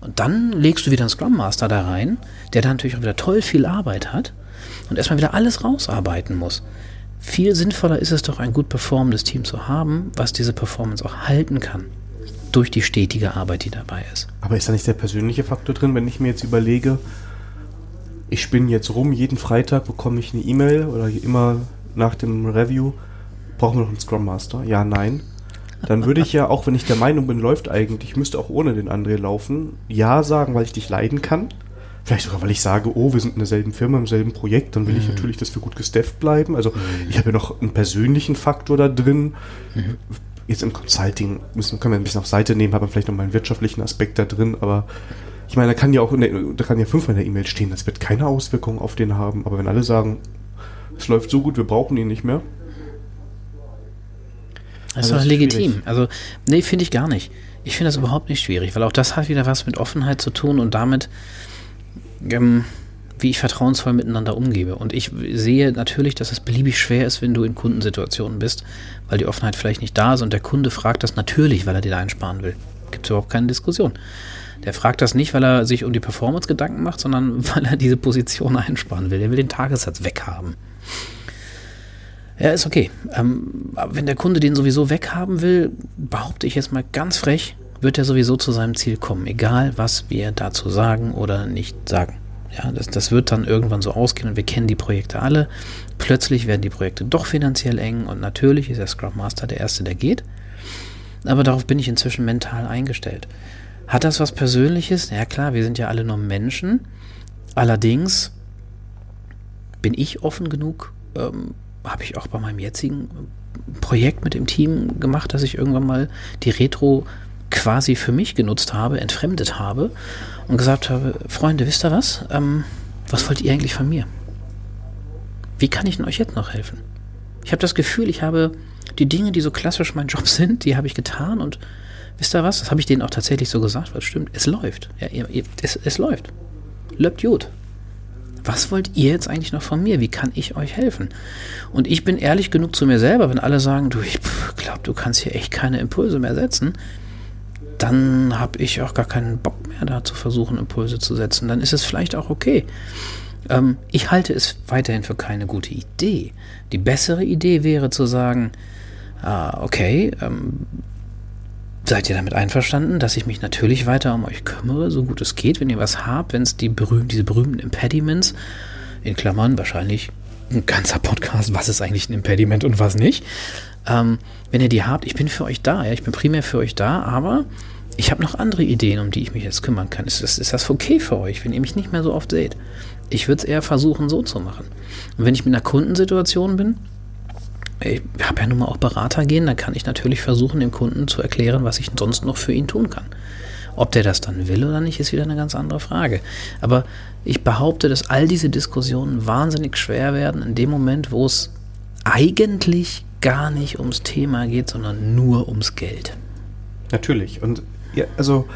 Und dann legst du wieder einen Scrum Master da rein, der dann natürlich auch wieder toll viel Arbeit hat und erstmal wieder alles rausarbeiten muss. Viel sinnvoller ist es doch, ein gut performendes Team zu haben, was diese Performance auch halten kann. Durch die stetige Arbeit, die dabei ist. Aber ist da nicht der persönliche Faktor drin, wenn ich mir jetzt überlege, ich spinne jetzt rum, jeden Freitag bekomme ich eine E-Mail oder immer nach dem Review, brauchen wir noch einen Scrum Master? Ja, nein. Dann würde ich ja, auch wenn ich der Meinung bin, läuft eigentlich, müsste auch ohne den André laufen, ja sagen, weil ich dich leiden kann. Vielleicht sogar, weil ich sage, oh, wir sind in derselben Firma, im selben Projekt, dann will mhm. ich natürlich, dass wir gut gestafft bleiben. Also mhm. ich habe ja noch einen persönlichen Faktor da drin. Mhm. Jetzt im Consulting müssen, können wir ein bisschen auf Seite nehmen, haben vielleicht noch mal einen wirtschaftlichen Aspekt da drin, aber ich meine, da kann ja auch, der, da kann ja fünfmal in der E-Mail stehen, das wird keine Auswirkungen auf den haben, aber wenn alle sagen, es läuft so gut, wir brauchen ihn nicht mehr. Das ist doch legitim. Schwierig. Also, nee, finde ich gar nicht. Ich finde das überhaupt nicht schwierig, weil auch das hat wieder was mit Offenheit zu tun und damit, ähm, wie ich vertrauensvoll miteinander umgebe. Und ich sehe natürlich, dass es beliebig schwer ist, wenn du in Kundensituationen bist, weil die Offenheit vielleicht nicht da ist und der Kunde fragt das natürlich, weil er dir einsparen will. Gibt es überhaupt keine Diskussion. Der fragt das nicht, weil er sich um die Performance Gedanken macht, sondern weil er diese Position einsparen will. Er will den Tagessatz weghaben. Ja, ist okay. Ähm, wenn der Kunde den sowieso weghaben will, behaupte ich jetzt mal ganz frech, wird er sowieso zu seinem Ziel kommen, egal was wir dazu sagen oder nicht sagen. Ja, das, das wird dann irgendwann so ausgehen und wir kennen die Projekte alle. Plötzlich werden die Projekte doch finanziell eng und natürlich ist der Scrum Master der Erste, der geht. Aber darauf bin ich inzwischen mental eingestellt. Hat das was Persönliches? Ja klar, wir sind ja alle nur Menschen. Allerdings bin ich offen genug, ähm, habe ich auch bei meinem jetzigen Projekt mit dem Team gemacht, dass ich irgendwann mal die Retro quasi für mich genutzt habe, entfremdet habe und gesagt habe, Freunde, wisst ihr was? Ähm, was wollt ihr eigentlich von mir? Wie kann ich denn euch jetzt noch helfen? Ich habe das Gefühl, ich habe die Dinge, die so klassisch mein Job sind, die habe ich getan und wisst ihr was? Das habe ich denen auch tatsächlich so gesagt, weil es stimmt. Es läuft. Ja, es, es läuft. Löbt gut. Was wollt ihr jetzt eigentlich noch von mir? Wie kann ich euch helfen? Und ich bin ehrlich genug zu mir selber, wenn alle sagen, du, ich glaube, du kannst hier echt keine Impulse mehr setzen, dann habe ich auch gar keinen Bock mehr, da zu versuchen, Impulse zu setzen. Dann ist es vielleicht auch okay. Ähm, ich halte es weiterhin für keine gute Idee. Die bessere Idee wäre zu sagen, ah, okay, ähm, Seid ihr damit einverstanden, dass ich mich natürlich weiter um euch kümmere, so gut es geht, wenn ihr was habt, wenn es die berühm diese berühmten Impediments, in Klammern wahrscheinlich ein ganzer Podcast, was ist eigentlich ein Impediment und was nicht, ähm, wenn ihr die habt, ich bin für euch da, ja, ich bin primär für euch da, aber ich habe noch andere Ideen, um die ich mich jetzt kümmern kann. Ist das, ist das okay für euch, wenn ihr mich nicht mehr so oft seht? Ich würde es eher versuchen, so zu machen. Und wenn ich mit einer Kundensituation bin, ich habe ja nun mal auch Berater gehen, dann kann ich natürlich versuchen, dem Kunden zu erklären, was ich sonst noch für ihn tun kann. Ob der das dann will oder nicht, ist wieder eine ganz andere Frage. Aber ich behaupte, dass all diese Diskussionen wahnsinnig schwer werden in dem Moment, wo es eigentlich gar nicht ums Thema geht, sondern nur ums Geld. Natürlich. Und ja, also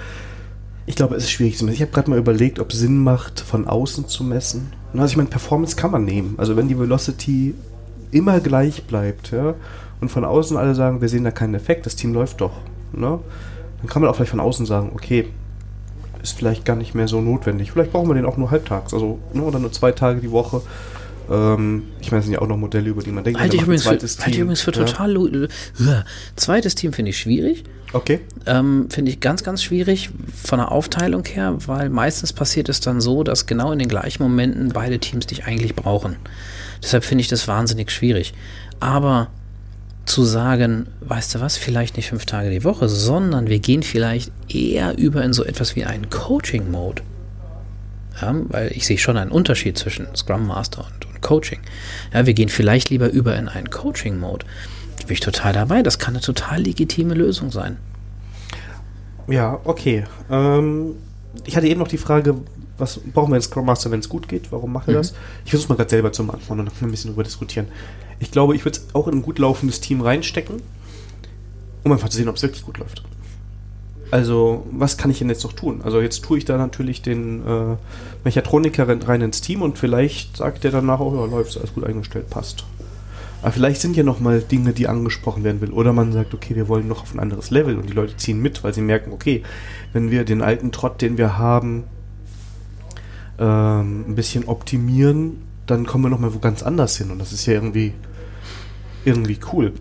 ich glaube, es ist schwierig zu messen. Ich habe gerade mal überlegt, ob es Sinn macht, von außen zu messen. Also ich meine, Performance kann man nehmen. Also wenn die Velocity immer gleich bleibt, ja, und von außen alle sagen, wir sehen da keinen Effekt, das Team läuft doch, ne, dann kann man auch vielleicht von außen sagen, okay, ist vielleicht gar nicht mehr so notwendig. Vielleicht brauchen wir den auch nur halbtags, also ne, oder nur zwei Tage die Woche. Ähm, ich meine, es sind ja auch noch Modelle, über die man denkt. Halte ich, übrigens für, halte ich übrigens für total. Uh, zweites Team finde ich schwierig. Okay. Ähm, finde ich ganz, ganz schwierig von der Aufteilung her, weil meistens passiert es dann so, dass genau in den gleichen Momenten beide Teams dich eigentlich brauchen. Deshalb finde ich das wahnsinnig schwierig. Aber zu sagen, weißt du was, vielleicht nicht fünf Tage die Woche, sondern wir gehen vielleicht eher über in so etwas wie einen Coaching-Mode. Ja, weil ich sehe schon einen Unterschied zwischen Scrum Master und Coaching. Ja, wir gehen vielleicht lieber über in einen Coaching-Mode. Bin ich total dabei. Das kann eine total legitime Lösung sein. Ja, okay. Ähm, ich hatte eben noch die Frage, was brauchen wir einen Scrum Master, wenn es gut geht? Warum macht er mhm. das? Ich versuche mal gerade selber zu beantworten und dann können wir ein bisschen darüber diskutieren. Ich glaube, ich würde es auch in ein gut laufendes Team reinstecken, um einfach zu sehen, ob es wirklich gut läuft. Also, was kann ich denn jetzt noch tun? Also, jetzt tue ich da natürlich den äh, Mechatroniker rein ins Team und vielleicht sagt der danach, oh ja, läuft alles gut eingestellt, passt. Aber vielleicht sind ja noch mal Dinge, die angesprochen werden will. Oder man sagt, okay, wir wollen noch auf ein anderes Level und die Leute ziehen mit, weil sie merken, okay, wenn wir den alten Trott, den wir haben, ähm, ein bisschen optimieren, dann kommen wir nochmal wo ganz anders hin. Und das ist ja irgendwie, irgendwie cool.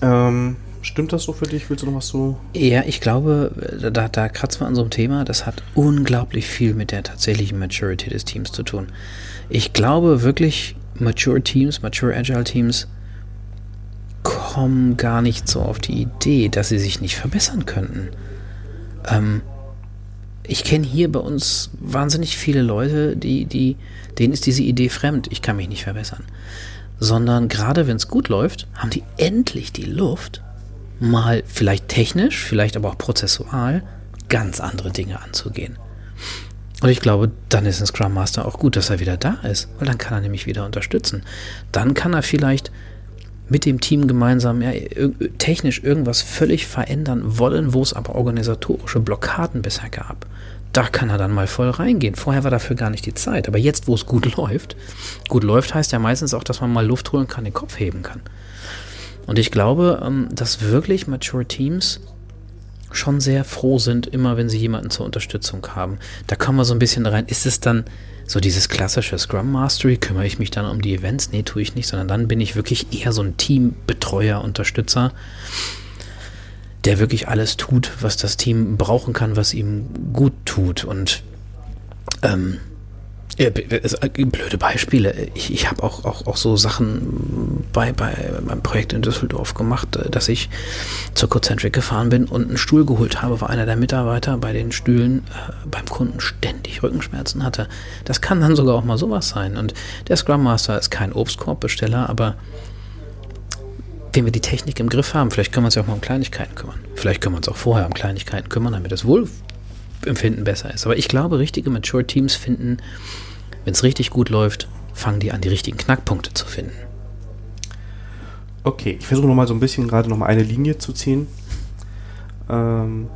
Ähm, Stimmt das so für dich? Willst du noch was so? Ja, ich glaube, da, da kratzen wir an so einem Thema, das hat unglaublich viel mit der tatsächlichen Maturity des Teams zu tun. Ich glaube wirklich, Mature Teams, Mature Agile Teams kommen gar nicht so auf die Idee, dass sie sich nicht verbessern könnten. Ähm, ich kenne hier bei uns wahnsinnig viele Leute, die, die, denen ist diese Idee fremd, ich kann mich nicht verbessern. Sondern gerade wenn es gut läuft, haben die endlich die Luft, mal vielleicht technisch, vielleicht aber auch prozessual ganz andere Dinge anzugehen. Und ich glaube, dann ist ein Scrum Master auch gut, dass er wieder da ist, weil dann kann er nämlich wieder unterstützen. Dann kann er vielleicht mit dem Team gemeinsam ja, technisch irgendwas völlig verändern wollen, wo es aber organisatorische Blockaden bisher gab. Da kann er dann mal voll reingehen. Vorher war dafür gar nicht die Zeit. Aber jetzt, wo es gut läuft, gut läuft heißt ja meistens auch, dass man mal Luft holen kann, den Kopf heben kann. Und ich glaube, ähm, dass wirklich Mature Teams schon sehr froh sind, immer wenn sie jemanden zur Unterstützung haben. Da kommen wir so ein bisschen rein. Ist es dann so dieses klassische Scrum Mastery? Kümmere ich mich dann um die Events? Nee, tue ich nicht, sondern dann bin ich wirklich eher so ein Teambetreuer, Unterstützer, der wirklich alles tut, was das Team brauchen kann, was ihm gut tut. Und ähm, äh, blöde Beispiele. Ich, ich habe auch, auch, auch so Sachen bei, bei meinem Projekt in Düsseldorf gemacht, äh, dass ich zur Cocentric gefahren bin und einen Stuhl geholt habe, weil einer der Mitarbeiter bei den Stühlen äh, beim Kunden ständig Rückenschmerzen hatte. Das kann dann sogar auch mal sowas sein. Und der Scrum Master ist kein Obstkorbbesteller, aber wenn wir die Technik im Griff haben, vielleicht können wir uns ja auch mal um Kleinigkeiten kümmern. Vielleicht können wir uns auch vorher um Kleinigkeiten kümmern, damit das Wohlempfinden besser ist. Aber ich glaube, richtige Mature Teams finden wenn es richtig gut läuft, fangen die an, die richtigen Knackpunkte zu finden. Okay, ich versuche nochmal so ein bisschen gerade nochmal eine Linie zu ziehen. Ähm,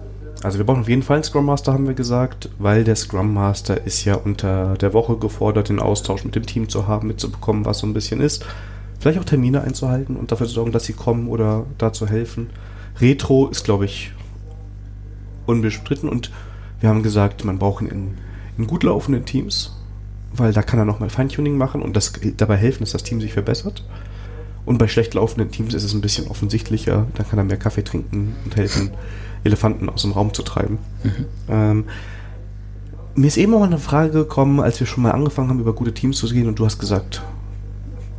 also wir brauchen auf jeden Fall einen Scrum Master, haben wir gesagt, weil der Scrum Master ist ja unter der Woche gefordert, den Austausch mit dem Team zu haben, mitzubekommen, was so ein bisschen ist. Vielleicht auch Termine einzuhalten und dafür zu sorgen, dass sie kommen oder dazu helfen. Retro ist, glaube ich, unbestritten und wir haben gesagt, man braucht ihn in, in gut laufenden Teams weil da kann er nochmal Feintuning machen und das dabei helfen, dass das Team sich verbessert. Und bei schlecht laufenden Teams ist es ein bisschen offensichtlicher, dann kann er mehr Kaffee trinken und helfen, Elefanten aus dem Raum zu treiben. Mhm. Ähm, mir ist eben auch mal eine Frage gekommen, als wir schon mal angefangen haben, über gute Teams zu gehen und du hast gesagt,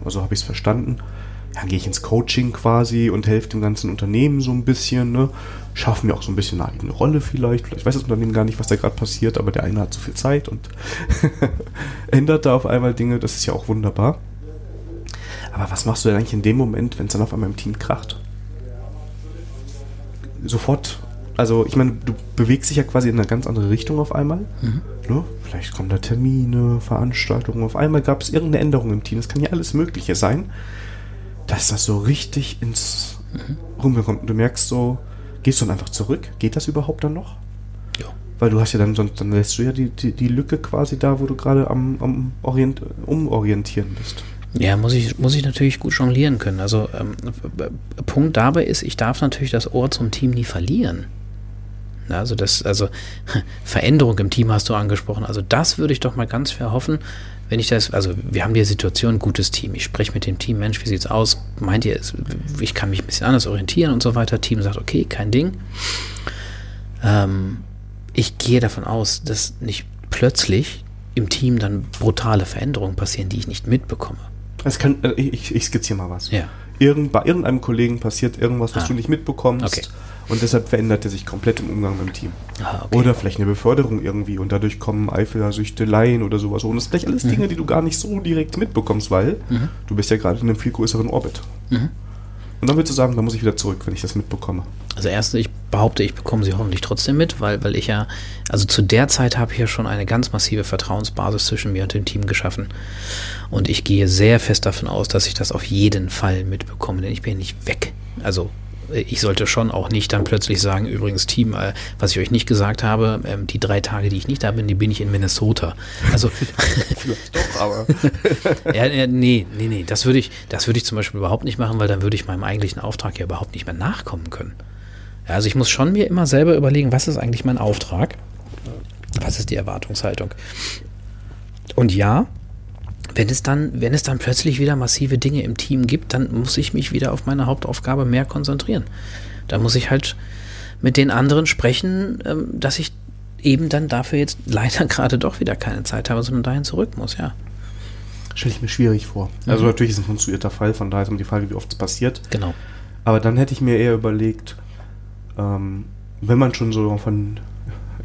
also habe ich es verstanden, dann gehe ich ins Coaching quasi und helfe dem ganzen Unternehmen so ein bisschen, ne? Schaffen mir auch so ein bisschen eine eigene Rolle vielleicht. Vielleicht weiß das Unternehmen gar nicht, was da gerade passiert, aber der eine hat zu viel Zeit und ändert da auf einmal Dinge. Das ist ja auch wunderbar. Aber was machst du denn eigentlich in dem Moment, wenn es dann auf einmal im Team kracht? Sofort, also ich meine, du bewegst dich ja quasi in eine ganz andere Richtung auf einmal. Mhm. Ne? Vielleicht kommen da Termine, Veranstaltungen. Auf einmal gab es irgendeine Änderung im Team. Das kann ja alles Mögliche sein dass das so richtig ins mhm. Rumbekommt. Du merkst so, gehst du dann einfach zurück? Geht das überhaupt dann noch? Ja. Weil du hast ja dann, sonst dann lässt du ja die, die, die Lücke quasi da, wo du gerade am, am Orient, umorientieren bist. Ja, muss ich, muss ich natürlich gut jonglieren können. Also ähm, Punkt dabei ist, ich darf natürlich das Ohr zum Team nie verlieren. Also das, also Veränderung im Team hast du angesprochen. Also das würde ich doch mal ganz verhoffen, wenn ich das, also wir haben die Situation, gutes Team. Ich spreche mit dem Team, Mensch, wie sieht's aus? Meint ihr, ich kann mich ein bisschen anders orientieren und so weiter. Team sagt, okay, kein Ding. Ähm, ich gehe davon aus, dass nicht plötzlich im Team dann brutale Veränderungen passieren, die ich nicht mitbekomme. Es kann, äh, ich, ich skizziere mal was. Ja. Irgend, bei irgendeinem Kollegen passiert irgendwas, was ah. du nicht mitbekommst. Okay. Und deshalb verändert er sich komplett im Umgang mit dem Team. Ah, okay. Oder vielleicht eine Beförderung irgendwie und dadurch kommen Eifersüchteleien oder sowas. Und das sind vielleicht alles mhm. Dinge, die du gar nicht so direkt mitbekommst, weil mhm. du bist ja gerade in einem viel größeren Orbit. Mhm. Und dann würdest du sagen, da muss ich wieder zurück, wenn ich das mitbekomme. Also erstens, ich behaupte, ich bekomme sie hoffentlich trotzdem mit, weil, weil ich ja, also zu der Zeit habe ich ja schon eine ganz massive Vertrauensbasis zwischen mir und dem Team geschaffen. Und ich gehe sehr fest davon aus, dass ich das auf jeden Fall mitbekomme, denn ich bin ja nicht weg. Also ich sollte schon auch nicht dann plötzlich sagen, übrigens Team, äh, was ich euch nicht gesagt habe, ähm, die drei Tage, die ich nicht da bin, die bin ich in Minnesota. Also vielleicht doch, aber ja, ja, nee, nee, nee, das würde ich, das würde ich zum Beispiel überhaupt nicht machen, weil dann würde ich meinem eigentlichen Auftrag ja überhaupt nicht mehr nachkommen können. Ja, also ich muss schon mir immer selber überlegen, was ist eigentlich mein Auftrag? Was ist die Erwartungshaltung? Und ja, wenn es dann, wenn es dann plötzlich wieder massive Dinge im Team gibt, dann muss ich mich wieder auf meine Hauptaufgabe mehr konzentrieren. Da muss ich halt mit den anderen sprechen, ähm, dass ich eben dann dafür jetzt leider gerade doch wieder keine Zeit habe, sondern dahin zurück muss, ja. Stelle ich mir schwierig vor. Also mhm. natürlich ist es ein konstruierter Fall, von daher ist immer die Frage, wie oft es passiert. Genau. Aber dann hätte ich mir eher überlegt, ähm, wenn man schon so von,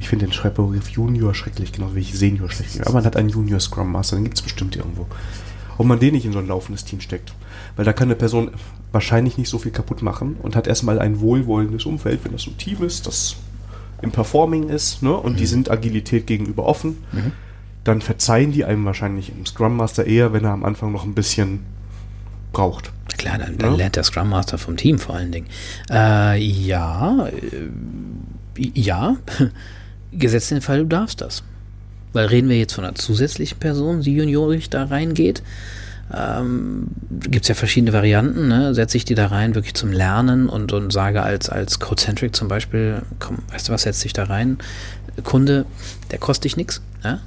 ich finde den Schreibbegriff Junior schrecklich, genau wie ich Senior finde, aber man hat einen Junior Scrum Master, den gibt es bestimmt irgendwo. Ob man den nicht in so ein laufendes Team steckt. Weil da kann eine Person wahrscheinlich nicht so viel kaputt machen und hat erstmal ein wohlwollendes Umfeld, wenn das so ein Team ist, das im Performing ist, ne? Und mhm. die sind Agilität gegenüber offen. Mhm dann verzeihen die einem wahrscheinlich im Scrum Master eher, wenn er am Anfang noch ein bisschen braucht. Klar, dann, dann ja? lernt der Scrum Master vom Team vor allen Dingen. Äh, ja, äh, ja, gesetzt den Fall, du darfst das. Weil reden wir jetzt von einer zusätzlichen Person, die juniorig da reingeht. Ähm, Gibt es ja verschiedene Varianten. Ne? Setze ich die da rein wirklich zum Lernen und, und sage als, als Codecentric zum Beispiel, komm, weißt du was, setz dich da rein. Kunde, der kostet dich nichts. Ja?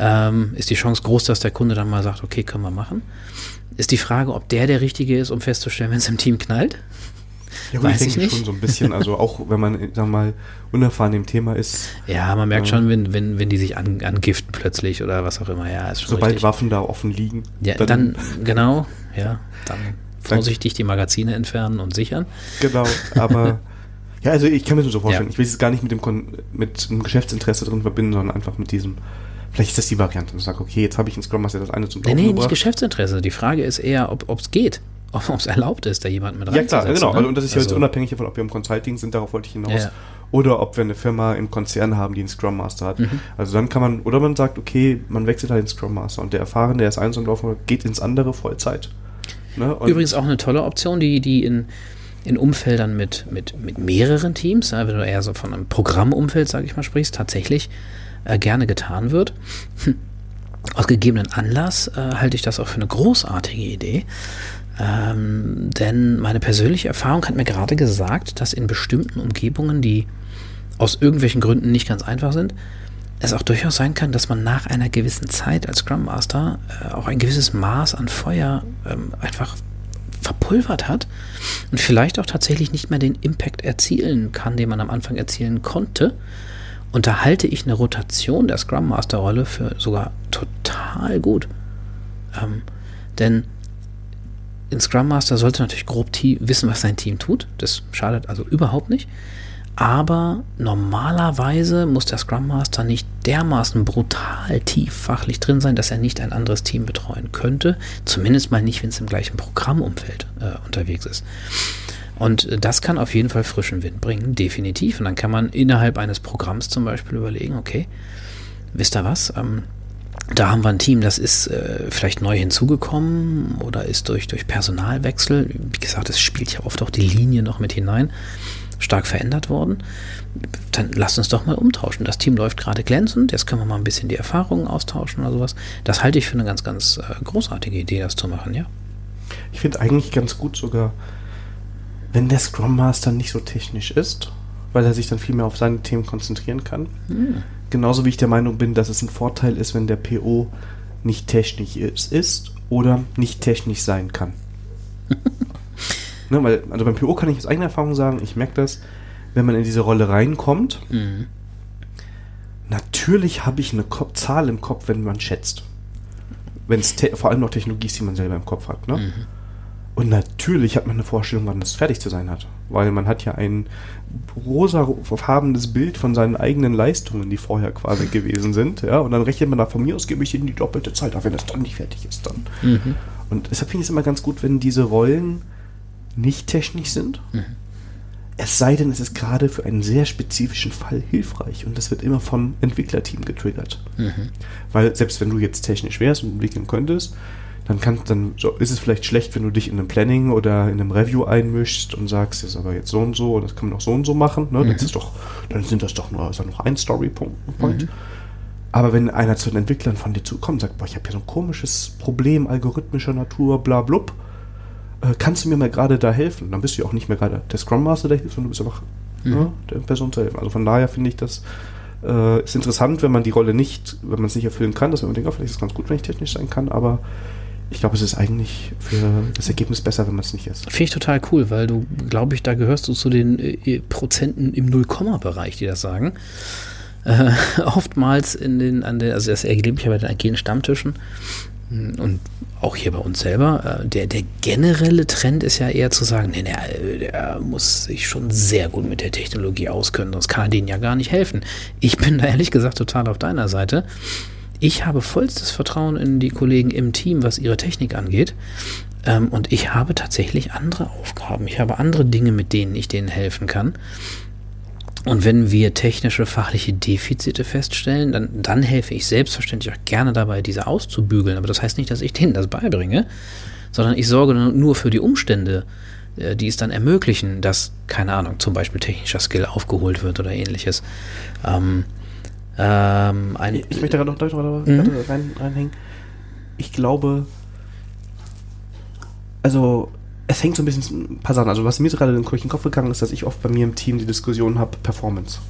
ähm, ist die Chance groß, dass der Kunde dann mal sagt, okay, können wir machen. Ist die Frage, ob der der Richtige ist, um festzustellen, wenn es im Team knallt? Ja, Weiß ich, denke nicht. schon so ein bisschen, also auch wenn man, sagen wir mal, unerfahren im Thema ist. Ja, man merkt äh, schon, wenn, wenn, wenn die sich an, angiften plötzlich oder was auch immer, ja, ist schon Sobald richtig. Waffen da offen liegen. Ja, dann, dann genau, ja, dann vorsichtig die Magazine entfernen und sichern. Genau, aber ja, also ich kann mir das so vorstellen. Ja. Ich will es gar nicht mit dem, Kon mit einem Geschäftsinteresse drin verbinden, sondern einfach mit diesem Vielleicht ist das die Variante. Ich sage, okay, jetzt habe ich in Scrum Master das eine zum Laufen Nee, nee, nicht Geschäftsinteresse. Die Frage ist eher, ob es geht. Ob es erlaubt ist, da jemanden mit reinzusetzen. Ja, klar, genau. Ne? Und das ist also, jetzt unabhängig davon, ob wir im Consulting sind, darauf wollte ich hinaus. Ja. Oder ob wir eine Firma im Konzern haben, die einen Scrum Master hat. Mhm. Also dann kann man, oder man sagt, okay, man wechselt halt den Scrum Master und der Erfahrene, der ist eins und laufen, geht ins andere Vollzeit. Ne? Übrigens auch eine tolle Option, die, die in, in Umfeldern mit, mit, mit mehreren Teams, wenn du eher so von einem Programmumfeld, sage ich mal, sprichst, tatsächlich äh, gerne getan wird. Hm. Aus gegebenen Anlass äh, halte ich das auch für eine großartige Idee. Ähm, denn meine persönliche Erfahrung hat mir gerade gesagt, dass in bestimmten Umgebungen, die aus irgendwelchen Gründen nicht ganz einfach sind, es auch durchaus sein kann, dass man nach einer gewissen Zeit als Scrum Master äh, auch ein gewisses Maß an Feuer ähm, einfach verpulvert hat und vielleicht auch tatsächlich nicht mehr den Impact erzielen kann, den man am Anfang erzielen konnte, und da halte ich eine Rotation der Scrum Master Rolle für sogar total gut. Ähm, denn ein Scrum Master sollte natürlich grob wissen, was sein Team tut. Das schadet also überhaupt nicht. Aber normalerweise muss der Scrum Master nicht dermaßen brutal tief fachlich drin sein, dass er nicht ein anderes Team betreuen könnte. Zumindest mal nicht, wenn es im gleichen Programmumfeld äh, unterwegs ist. Und das kann auf jeden Fall frischen Wind bringen, definitiv. Und dann kann man innerhalb eines Programms zum Beispiel überlegen, okay, wisst ihr was? Ähm, da haben wir ein Team, das ist äh, vielleicht neu hinzugekommen oder ist durch, durch Personalwechsel, wie gesagt, es spielt ja oft auch die Linie noch mit hinein, stark verändert worden. Dann lasst uns doch mal umtauschen. Das Team läuft gerade glänzend, jetzt können wir mal ein bisschen die Erfahrungen austauschen oder sowas. Das halte ich für eine ganz, ganz äh, großartige Idee, das zu machen, ja. Ich finde eigentlich ganz gut sogar, wenn der Scrum Master nicht so technisch ist, weil er sich dann viel mehr auf seine Themen konzentrieren kann. Mhm. Genauso wie ich der Meinung bin, dass es ein Vorteil ist, wenn der PO nicht technisch ist, ist oder nicht technisch sein kann. ne, weil, also beim PO kann ich aus eigener Erfahrung sagen, ich merke das, wenn man in diese Rolle reinkommt, mhm. natürlich habe ich eine Ko Zahl im Kopf, wenn man schätzt. Wenn es vor allem noch Technologie ist, die man selber im Kopf hat. Ne? Mhm. Und natürlich hat man eine Vorstellung, wann das fertig zu sein hat. Weil man hat ja ein rosafarbenes Bild von seinen eigenen Leistungen, die vorher quasi gewesen sind. Ja? Und dann rechnet man da von mir aus, gebe ich ihnen die doppelte Zeit, auch wenn das dann nicht fertig ist dann. Mhm. Und deshalb finde ich es immer ganz gut, wenn diese Rollen nicht technisch sind. Mhm. Es sei denn, es ist gerade für einen sehr spezifischen Fall hilfreich und das wird immer vom Entwicklerteam getriggert. Mhm. Weil selbst wenn du jetzt technisch wärst und entwickeln könntest, dann, kann, dann ist es vielleicht schlecht, wenn du dich in einem Planning oder in einem Review einmischst und sagst, das ist aber jetzt so und so, das kann man auch so und so machen. Ne? Mhm. Das ist doch, dann sind das doch nur also noch ein Story-Punkt. Mhm. Aber wenn einer zu den Entwicklern von dir zukommt und sagt, boah, ich habe hier so ein komisches Problem algorithmischer Natur, bla blub, äh, kannst du mir mal gerade da helfen? Dann bist du ja auch nicht mehr gerade der Scrum Master, der hilft, sondern du bist einfach mhm. ne, der Person zu helfen. Also von daher finde ich das äh, ist interessant, wenn man die Rolle nicht, wenn man es nicht erfüllen kann, dass man denkt, oh, vielleicht ist es ganz gut, wenn ich technisch sein kann, aber ich glaube, es ist eigentlich für das Ergebnis besser, wenn man es nicht ist. Finde ich total cool, weil du, glaube ich, da gehörst du zu den äh, Prozenten im Nullkomma-Bereich, die das sagen. Äh, oftmals in den, an der, also das erlebe ich ja bei den agilen Stammtischen hm, und auch hier bei uns selber. Äh, der, der generelle Trend ist ja eher zu sagen, nee, nee, der muss sich schon sehr gut mit der Technologie auskennen, sonst kann er denen ja gar nicht helfen. Ich bin da ehrlich gesagt total auf deiner Seite. Ich habe vollstes Vertrauen in die Kollegen im Team, was ihre Technik angeht. Ähm, und ich habe tatsächlich andere Aufgaben. Ich habe andere Dinge, mit denen ich denen helfen kann. Und wenn wir technische, fachliche Defizite feststellen, dann, dann helfe ich selbstverständlich auch gerne dabei, diese auszubügeln. Aber das heißt nicht, dass ich denen das beibringe, sondern ich sorge nur für die Umstände, äh, die es dann ermöglichen, dass, keine Ahnung, zum Beispiel technischer Skill aufgeholt wird oder ähnliches. Ähm, ähm, ein, ich möchte gerade noch deutlich mhm. rein, reinhängen. Ich glaube, also es hängt so ein bisschen ein paar Sachen. Also was mir gerade durch den Kopf gegangen ist, dass ich oft bei mir im Team die Diskussion habe, Performance.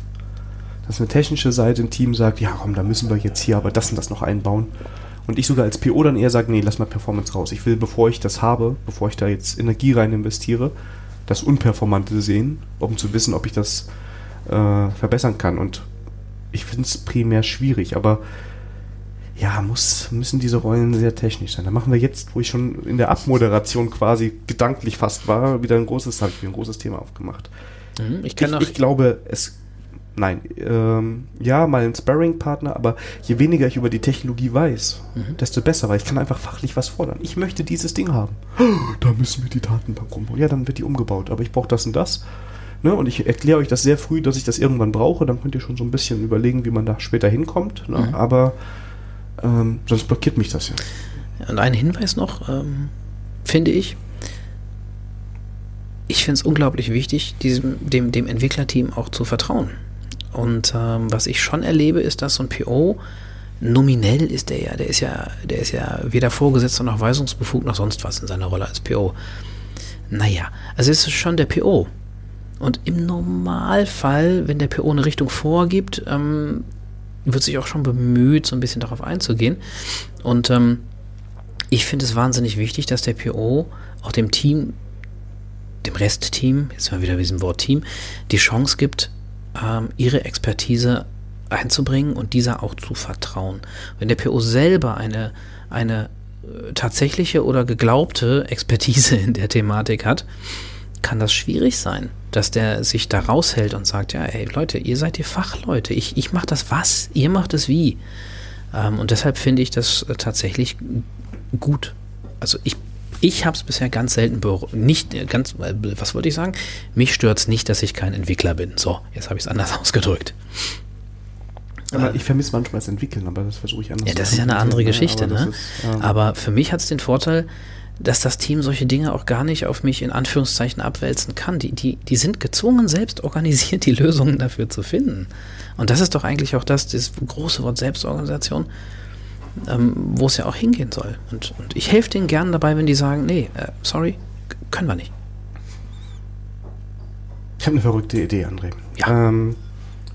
Dass eine technische Seite im Team sagt, ja komm, da müssen wir jetzt hier aber das und das noch einbauen. Und ich sogar als PO dann eher sage, nee, lass mal Performance raus. Ich will, bevor ich das habe, bevor ich da jetzt Energie rein investiere, das Unperformante sehen, um zu wissen, ob ich das äh, verbessern kann. Und ich finde es primär schwierig, aber ja, muss, müssen diese Rollen sehr technisch sein. Da machen wir jetzt, wo ich schon in der Abmoderation quasi gedanklich fast war, wieder ein großes, habe ich ein großes Thema aufgemacht. Mhm, ich, ich, ich glaube, es, nein, ähm, ja, mal ein Sparring-Partner, aber je weniger ich über die Technologie weiß, mhm. desto besser, weil ich kann einfach fachlich was fordern. Ich möchte dieses Ding haben. Da müssen wir die Datenbank umbauen. Ja, dann wird die umgebaut, aber ich brauche das und das. Ne? Und ich erkläre euch das sehr früh, dass ich das irgendwann brauche. Dann könnt ihr schon so ein bisschen überlegen, wie man da später hinkommt. Ne? Mhm. Aber ähm, sonst blockiert mich das ja. Und ein Hinweis noch, ähm, finde ich. Ich finde es unglaublich wichtig, diesem, dem, dem Entwicklerteam auch zu vertrauen. Und ähm, was ich schon erlebe, ist, dass so ein PO nominell ist der ja, der ist ja, der ist ja weder Vorgesetzter noch weisungsbefugt noch sonst was in seiner Rolle als PO. Naja, also es ist schon der PO. Und im Normalfall, wenn der PO eine Richtung vorgibt, ähm, wird sich auch schon bemüht, so ein bisschen darauf einzugehen. Und ähm, ich finde es wahnsinnig wichtig, dass der PO auch dem Team, dem Restteam, jetzt mal wieder mit diesem Wort Team, die Chance gibt, ähm, ihre Expertise einzubringen und dieser auch zu vertrauen. Wenn der PO selber eine, eine äh, tatsächliche oder geglaubte Expertise in der Thematik hat, kann das schwierig sein, dass der sich da raushält und sagt, ja, ey Leute, ihr seid die Fachleute, ich, ich mache das was, ihr macht es wie. Ähm, und deshalb finde ich das äh, tatsächlich gut. Also ich, ich habe es bisher ganz selten nicht äh, ganz, äh, was wollte ich sagen? Mich stört es nicht, dass ich kein Entwickler bin. So, jetzt habe ich es anders ausgedrückt. Aber ich vermisse manchmal das Entwickeln, aber das versuche ich anders. Ja, das ist ja eine andere Geschichte, ne? Ist, ähm aber für mich hat es den Vorteil, dass das Team solche Dinge auch gar nicht auf mich in Anführungszeichen abwälzen kann. Die, die, die sind gezwungen, selbst organisiert die Lösungen dafür zu finden. Und das ist doch eigentlich auch das, das große Wort Selbstorganisation, ähm, wo es ja auch hingehen soll. Und, und ich helfe denen gerne dabei, wenn die sagen, nee, äh, sorry, können wir nicht. Ich habe eine verrückte Idee, André. Ja. Ähm,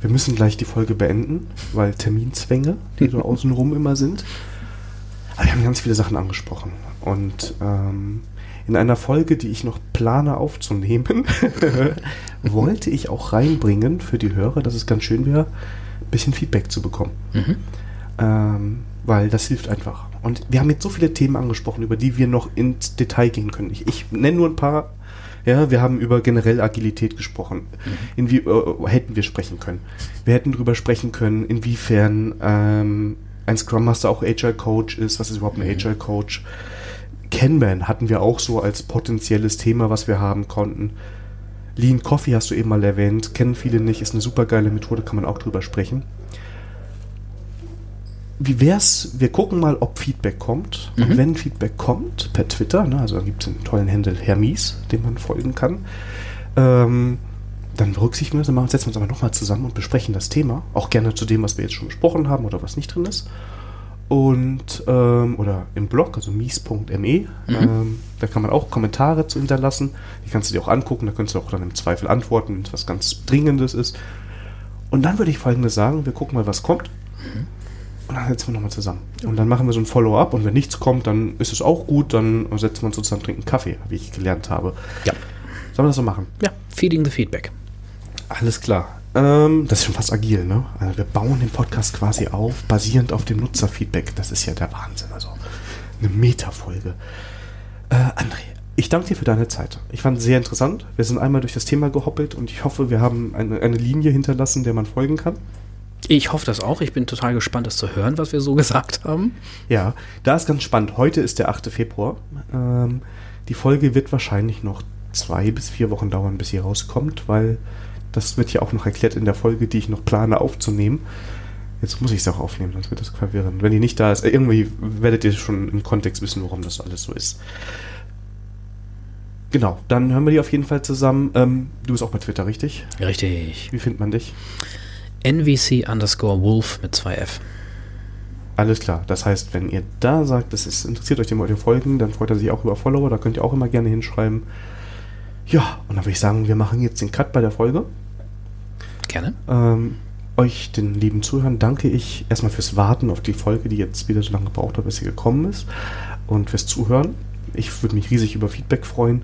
wir müssen gleich die Folge beenden, weil Terminzwänge, die so außenrum immer sind. Aber wir haben ganz viele Sachen angesprochen. Und ähm, in einer Folge, die ich noch plane aufzunehmen, wollte ich auch reinbringen für die Hörer, dass es ganz schön wäre, ein bisschen Feedback zu bekommen. Mhm. Ähm, weil das hilft einfach. Und wir haben jetzt so viele Themen angesprochen, über die wir noch ins Detail gehen können. Ich, ich nenne nur ein paar. Ja, wir haben über generell Agilität gesprochen. Mhm. Inwie äh, hätten wir sprechen können. Wir hätten darüber sprechen können, inwiefern ähm, ein Scrum Master auch Agile Coach ist. Was ist überhaupt ein mhm. Agile Coach? Kanban hatten wir auch so als potenzielles Thema, was wir haben konnten. Lean Coffee hast du eben mal erwähnt, kennen viele nicht, ist eine super geile Methode, kann man auch drüber sprechen. Wie wär's, wir gucken mal, ob Feedback kommt. Mhm. Und wenn Feedback kommt, per Twitter, ne, also da gibt es einen tollen Handle Hermes, dem man folgen kann, ähm, dann berücksichtigen wir das, dann setzen wir uns aber nochmal zusammen und besprechen das Thema. Auch gerne zu dem, was wir jetzt schon besprochen haben oder was nicht drin ist und ähm, oder im Blog, also mies.me. Mhm. Ähm, da kann man auch Kommentare zu hinterlassen. Die kannst du dir auch angucken, da kannst du auch dann im Zweifel antworten, wenn es was ganz Dringendes ist. Und dann würde ich folgendes sagen: Wir gucken mal, was kommt. Mhm. Und dann setzen wir nochmal zusammen. Und dann machen wir so ein Follow-up und wenn nichts kommt, dann ist es auch gut, dann setzen wir uns zusammen, trinken Kaffee, wie ich gelernt habe. Ja. Sollen wir das so machen? Ja, feeding the feedback. Alles klar. Ähm, das ist schon fast agil, ne? Also wir bauen den Podcast quasi auf, basierend auf dem Nutzerfeedback. Das ist ja der Wahnsinn. Also eine Metafolge. Äh, André, ich danke dir für deine Zeit. Ich fand es sehr interessant. Wir sind einmal durch das Thema gehoppelt und ich hoffe, wir haben eine, eine Linie hinterlassen, der man folgen kann. Ich hoffe das auch. Ich bin total gespannt, das zu hören, was wir so gesagt haben. Ja, da ist ganz spannend. Heute ist der 8. Februar. Ähm, die Folge wird wahrscheinlich noch zwei bis vier Wochen dauern, bis sie rauskommt, weil das wird ja auch noch erklärt in der Folge, die ich noch plane aufzunehmen. Jetzt muss ich es auch aufnehmen, sonst wird das verwirrend. Wenn die nicht da ist, irgendwie werdet ihr schon im Kontext wissen, warum das alles so ist. Genau, dann hören wir die auf jeden Fall zusammen. Ähm, du bist auch bei Twitter, richtig? Richtig. Wie findet man dich? NVC underscore Wolf mit 2F. Alles klar. Das heißt, wenn ihr da sagt, das ist, interessiert euch dem ihr folgen, dann freut er sich auch über Follower. Da könnt ihr auch immer gerne hinschreiben. Ja, und dann würde ich sagen, wir machen jetzt den Cut bei der Folge. Gerne. Ähm, euch, den lieben Zuhörern, danke ich erstmal fürs Warten auf die Folge, die jetzt wieder so lange gebraucht hat, bis sie gekommen ist. Und fürs Zuhören. Ich würde mich riesig über Feedback freuen.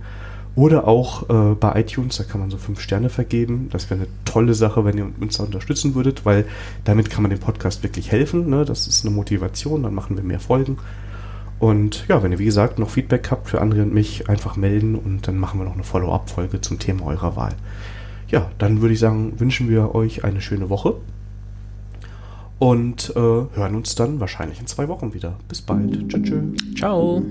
Oder auch äh, bei iTunes, da kann man so fünf Sterne vergeben. Das wäre eine tolle Sache, wenn ihr uns da unterstützen würdet, weil damit kann man dem Podcast wirklich helfen. Ne? Das ist eine Motivation, dann machen wir mehr Folgen. Und ja, wenn ihr wie gesagt noch Feedback habt für André und mich, einfach melden und dann machen wir noch eine Follow-up-Folge zum Thema eurer Wahl. Ja, dann würde ich sagen, wünschen wir euch eine schöne Woche und äh, hören uns dann wahrscheinlich in zwei Wochen wieder. Bis bald. Tschüss. Ciao.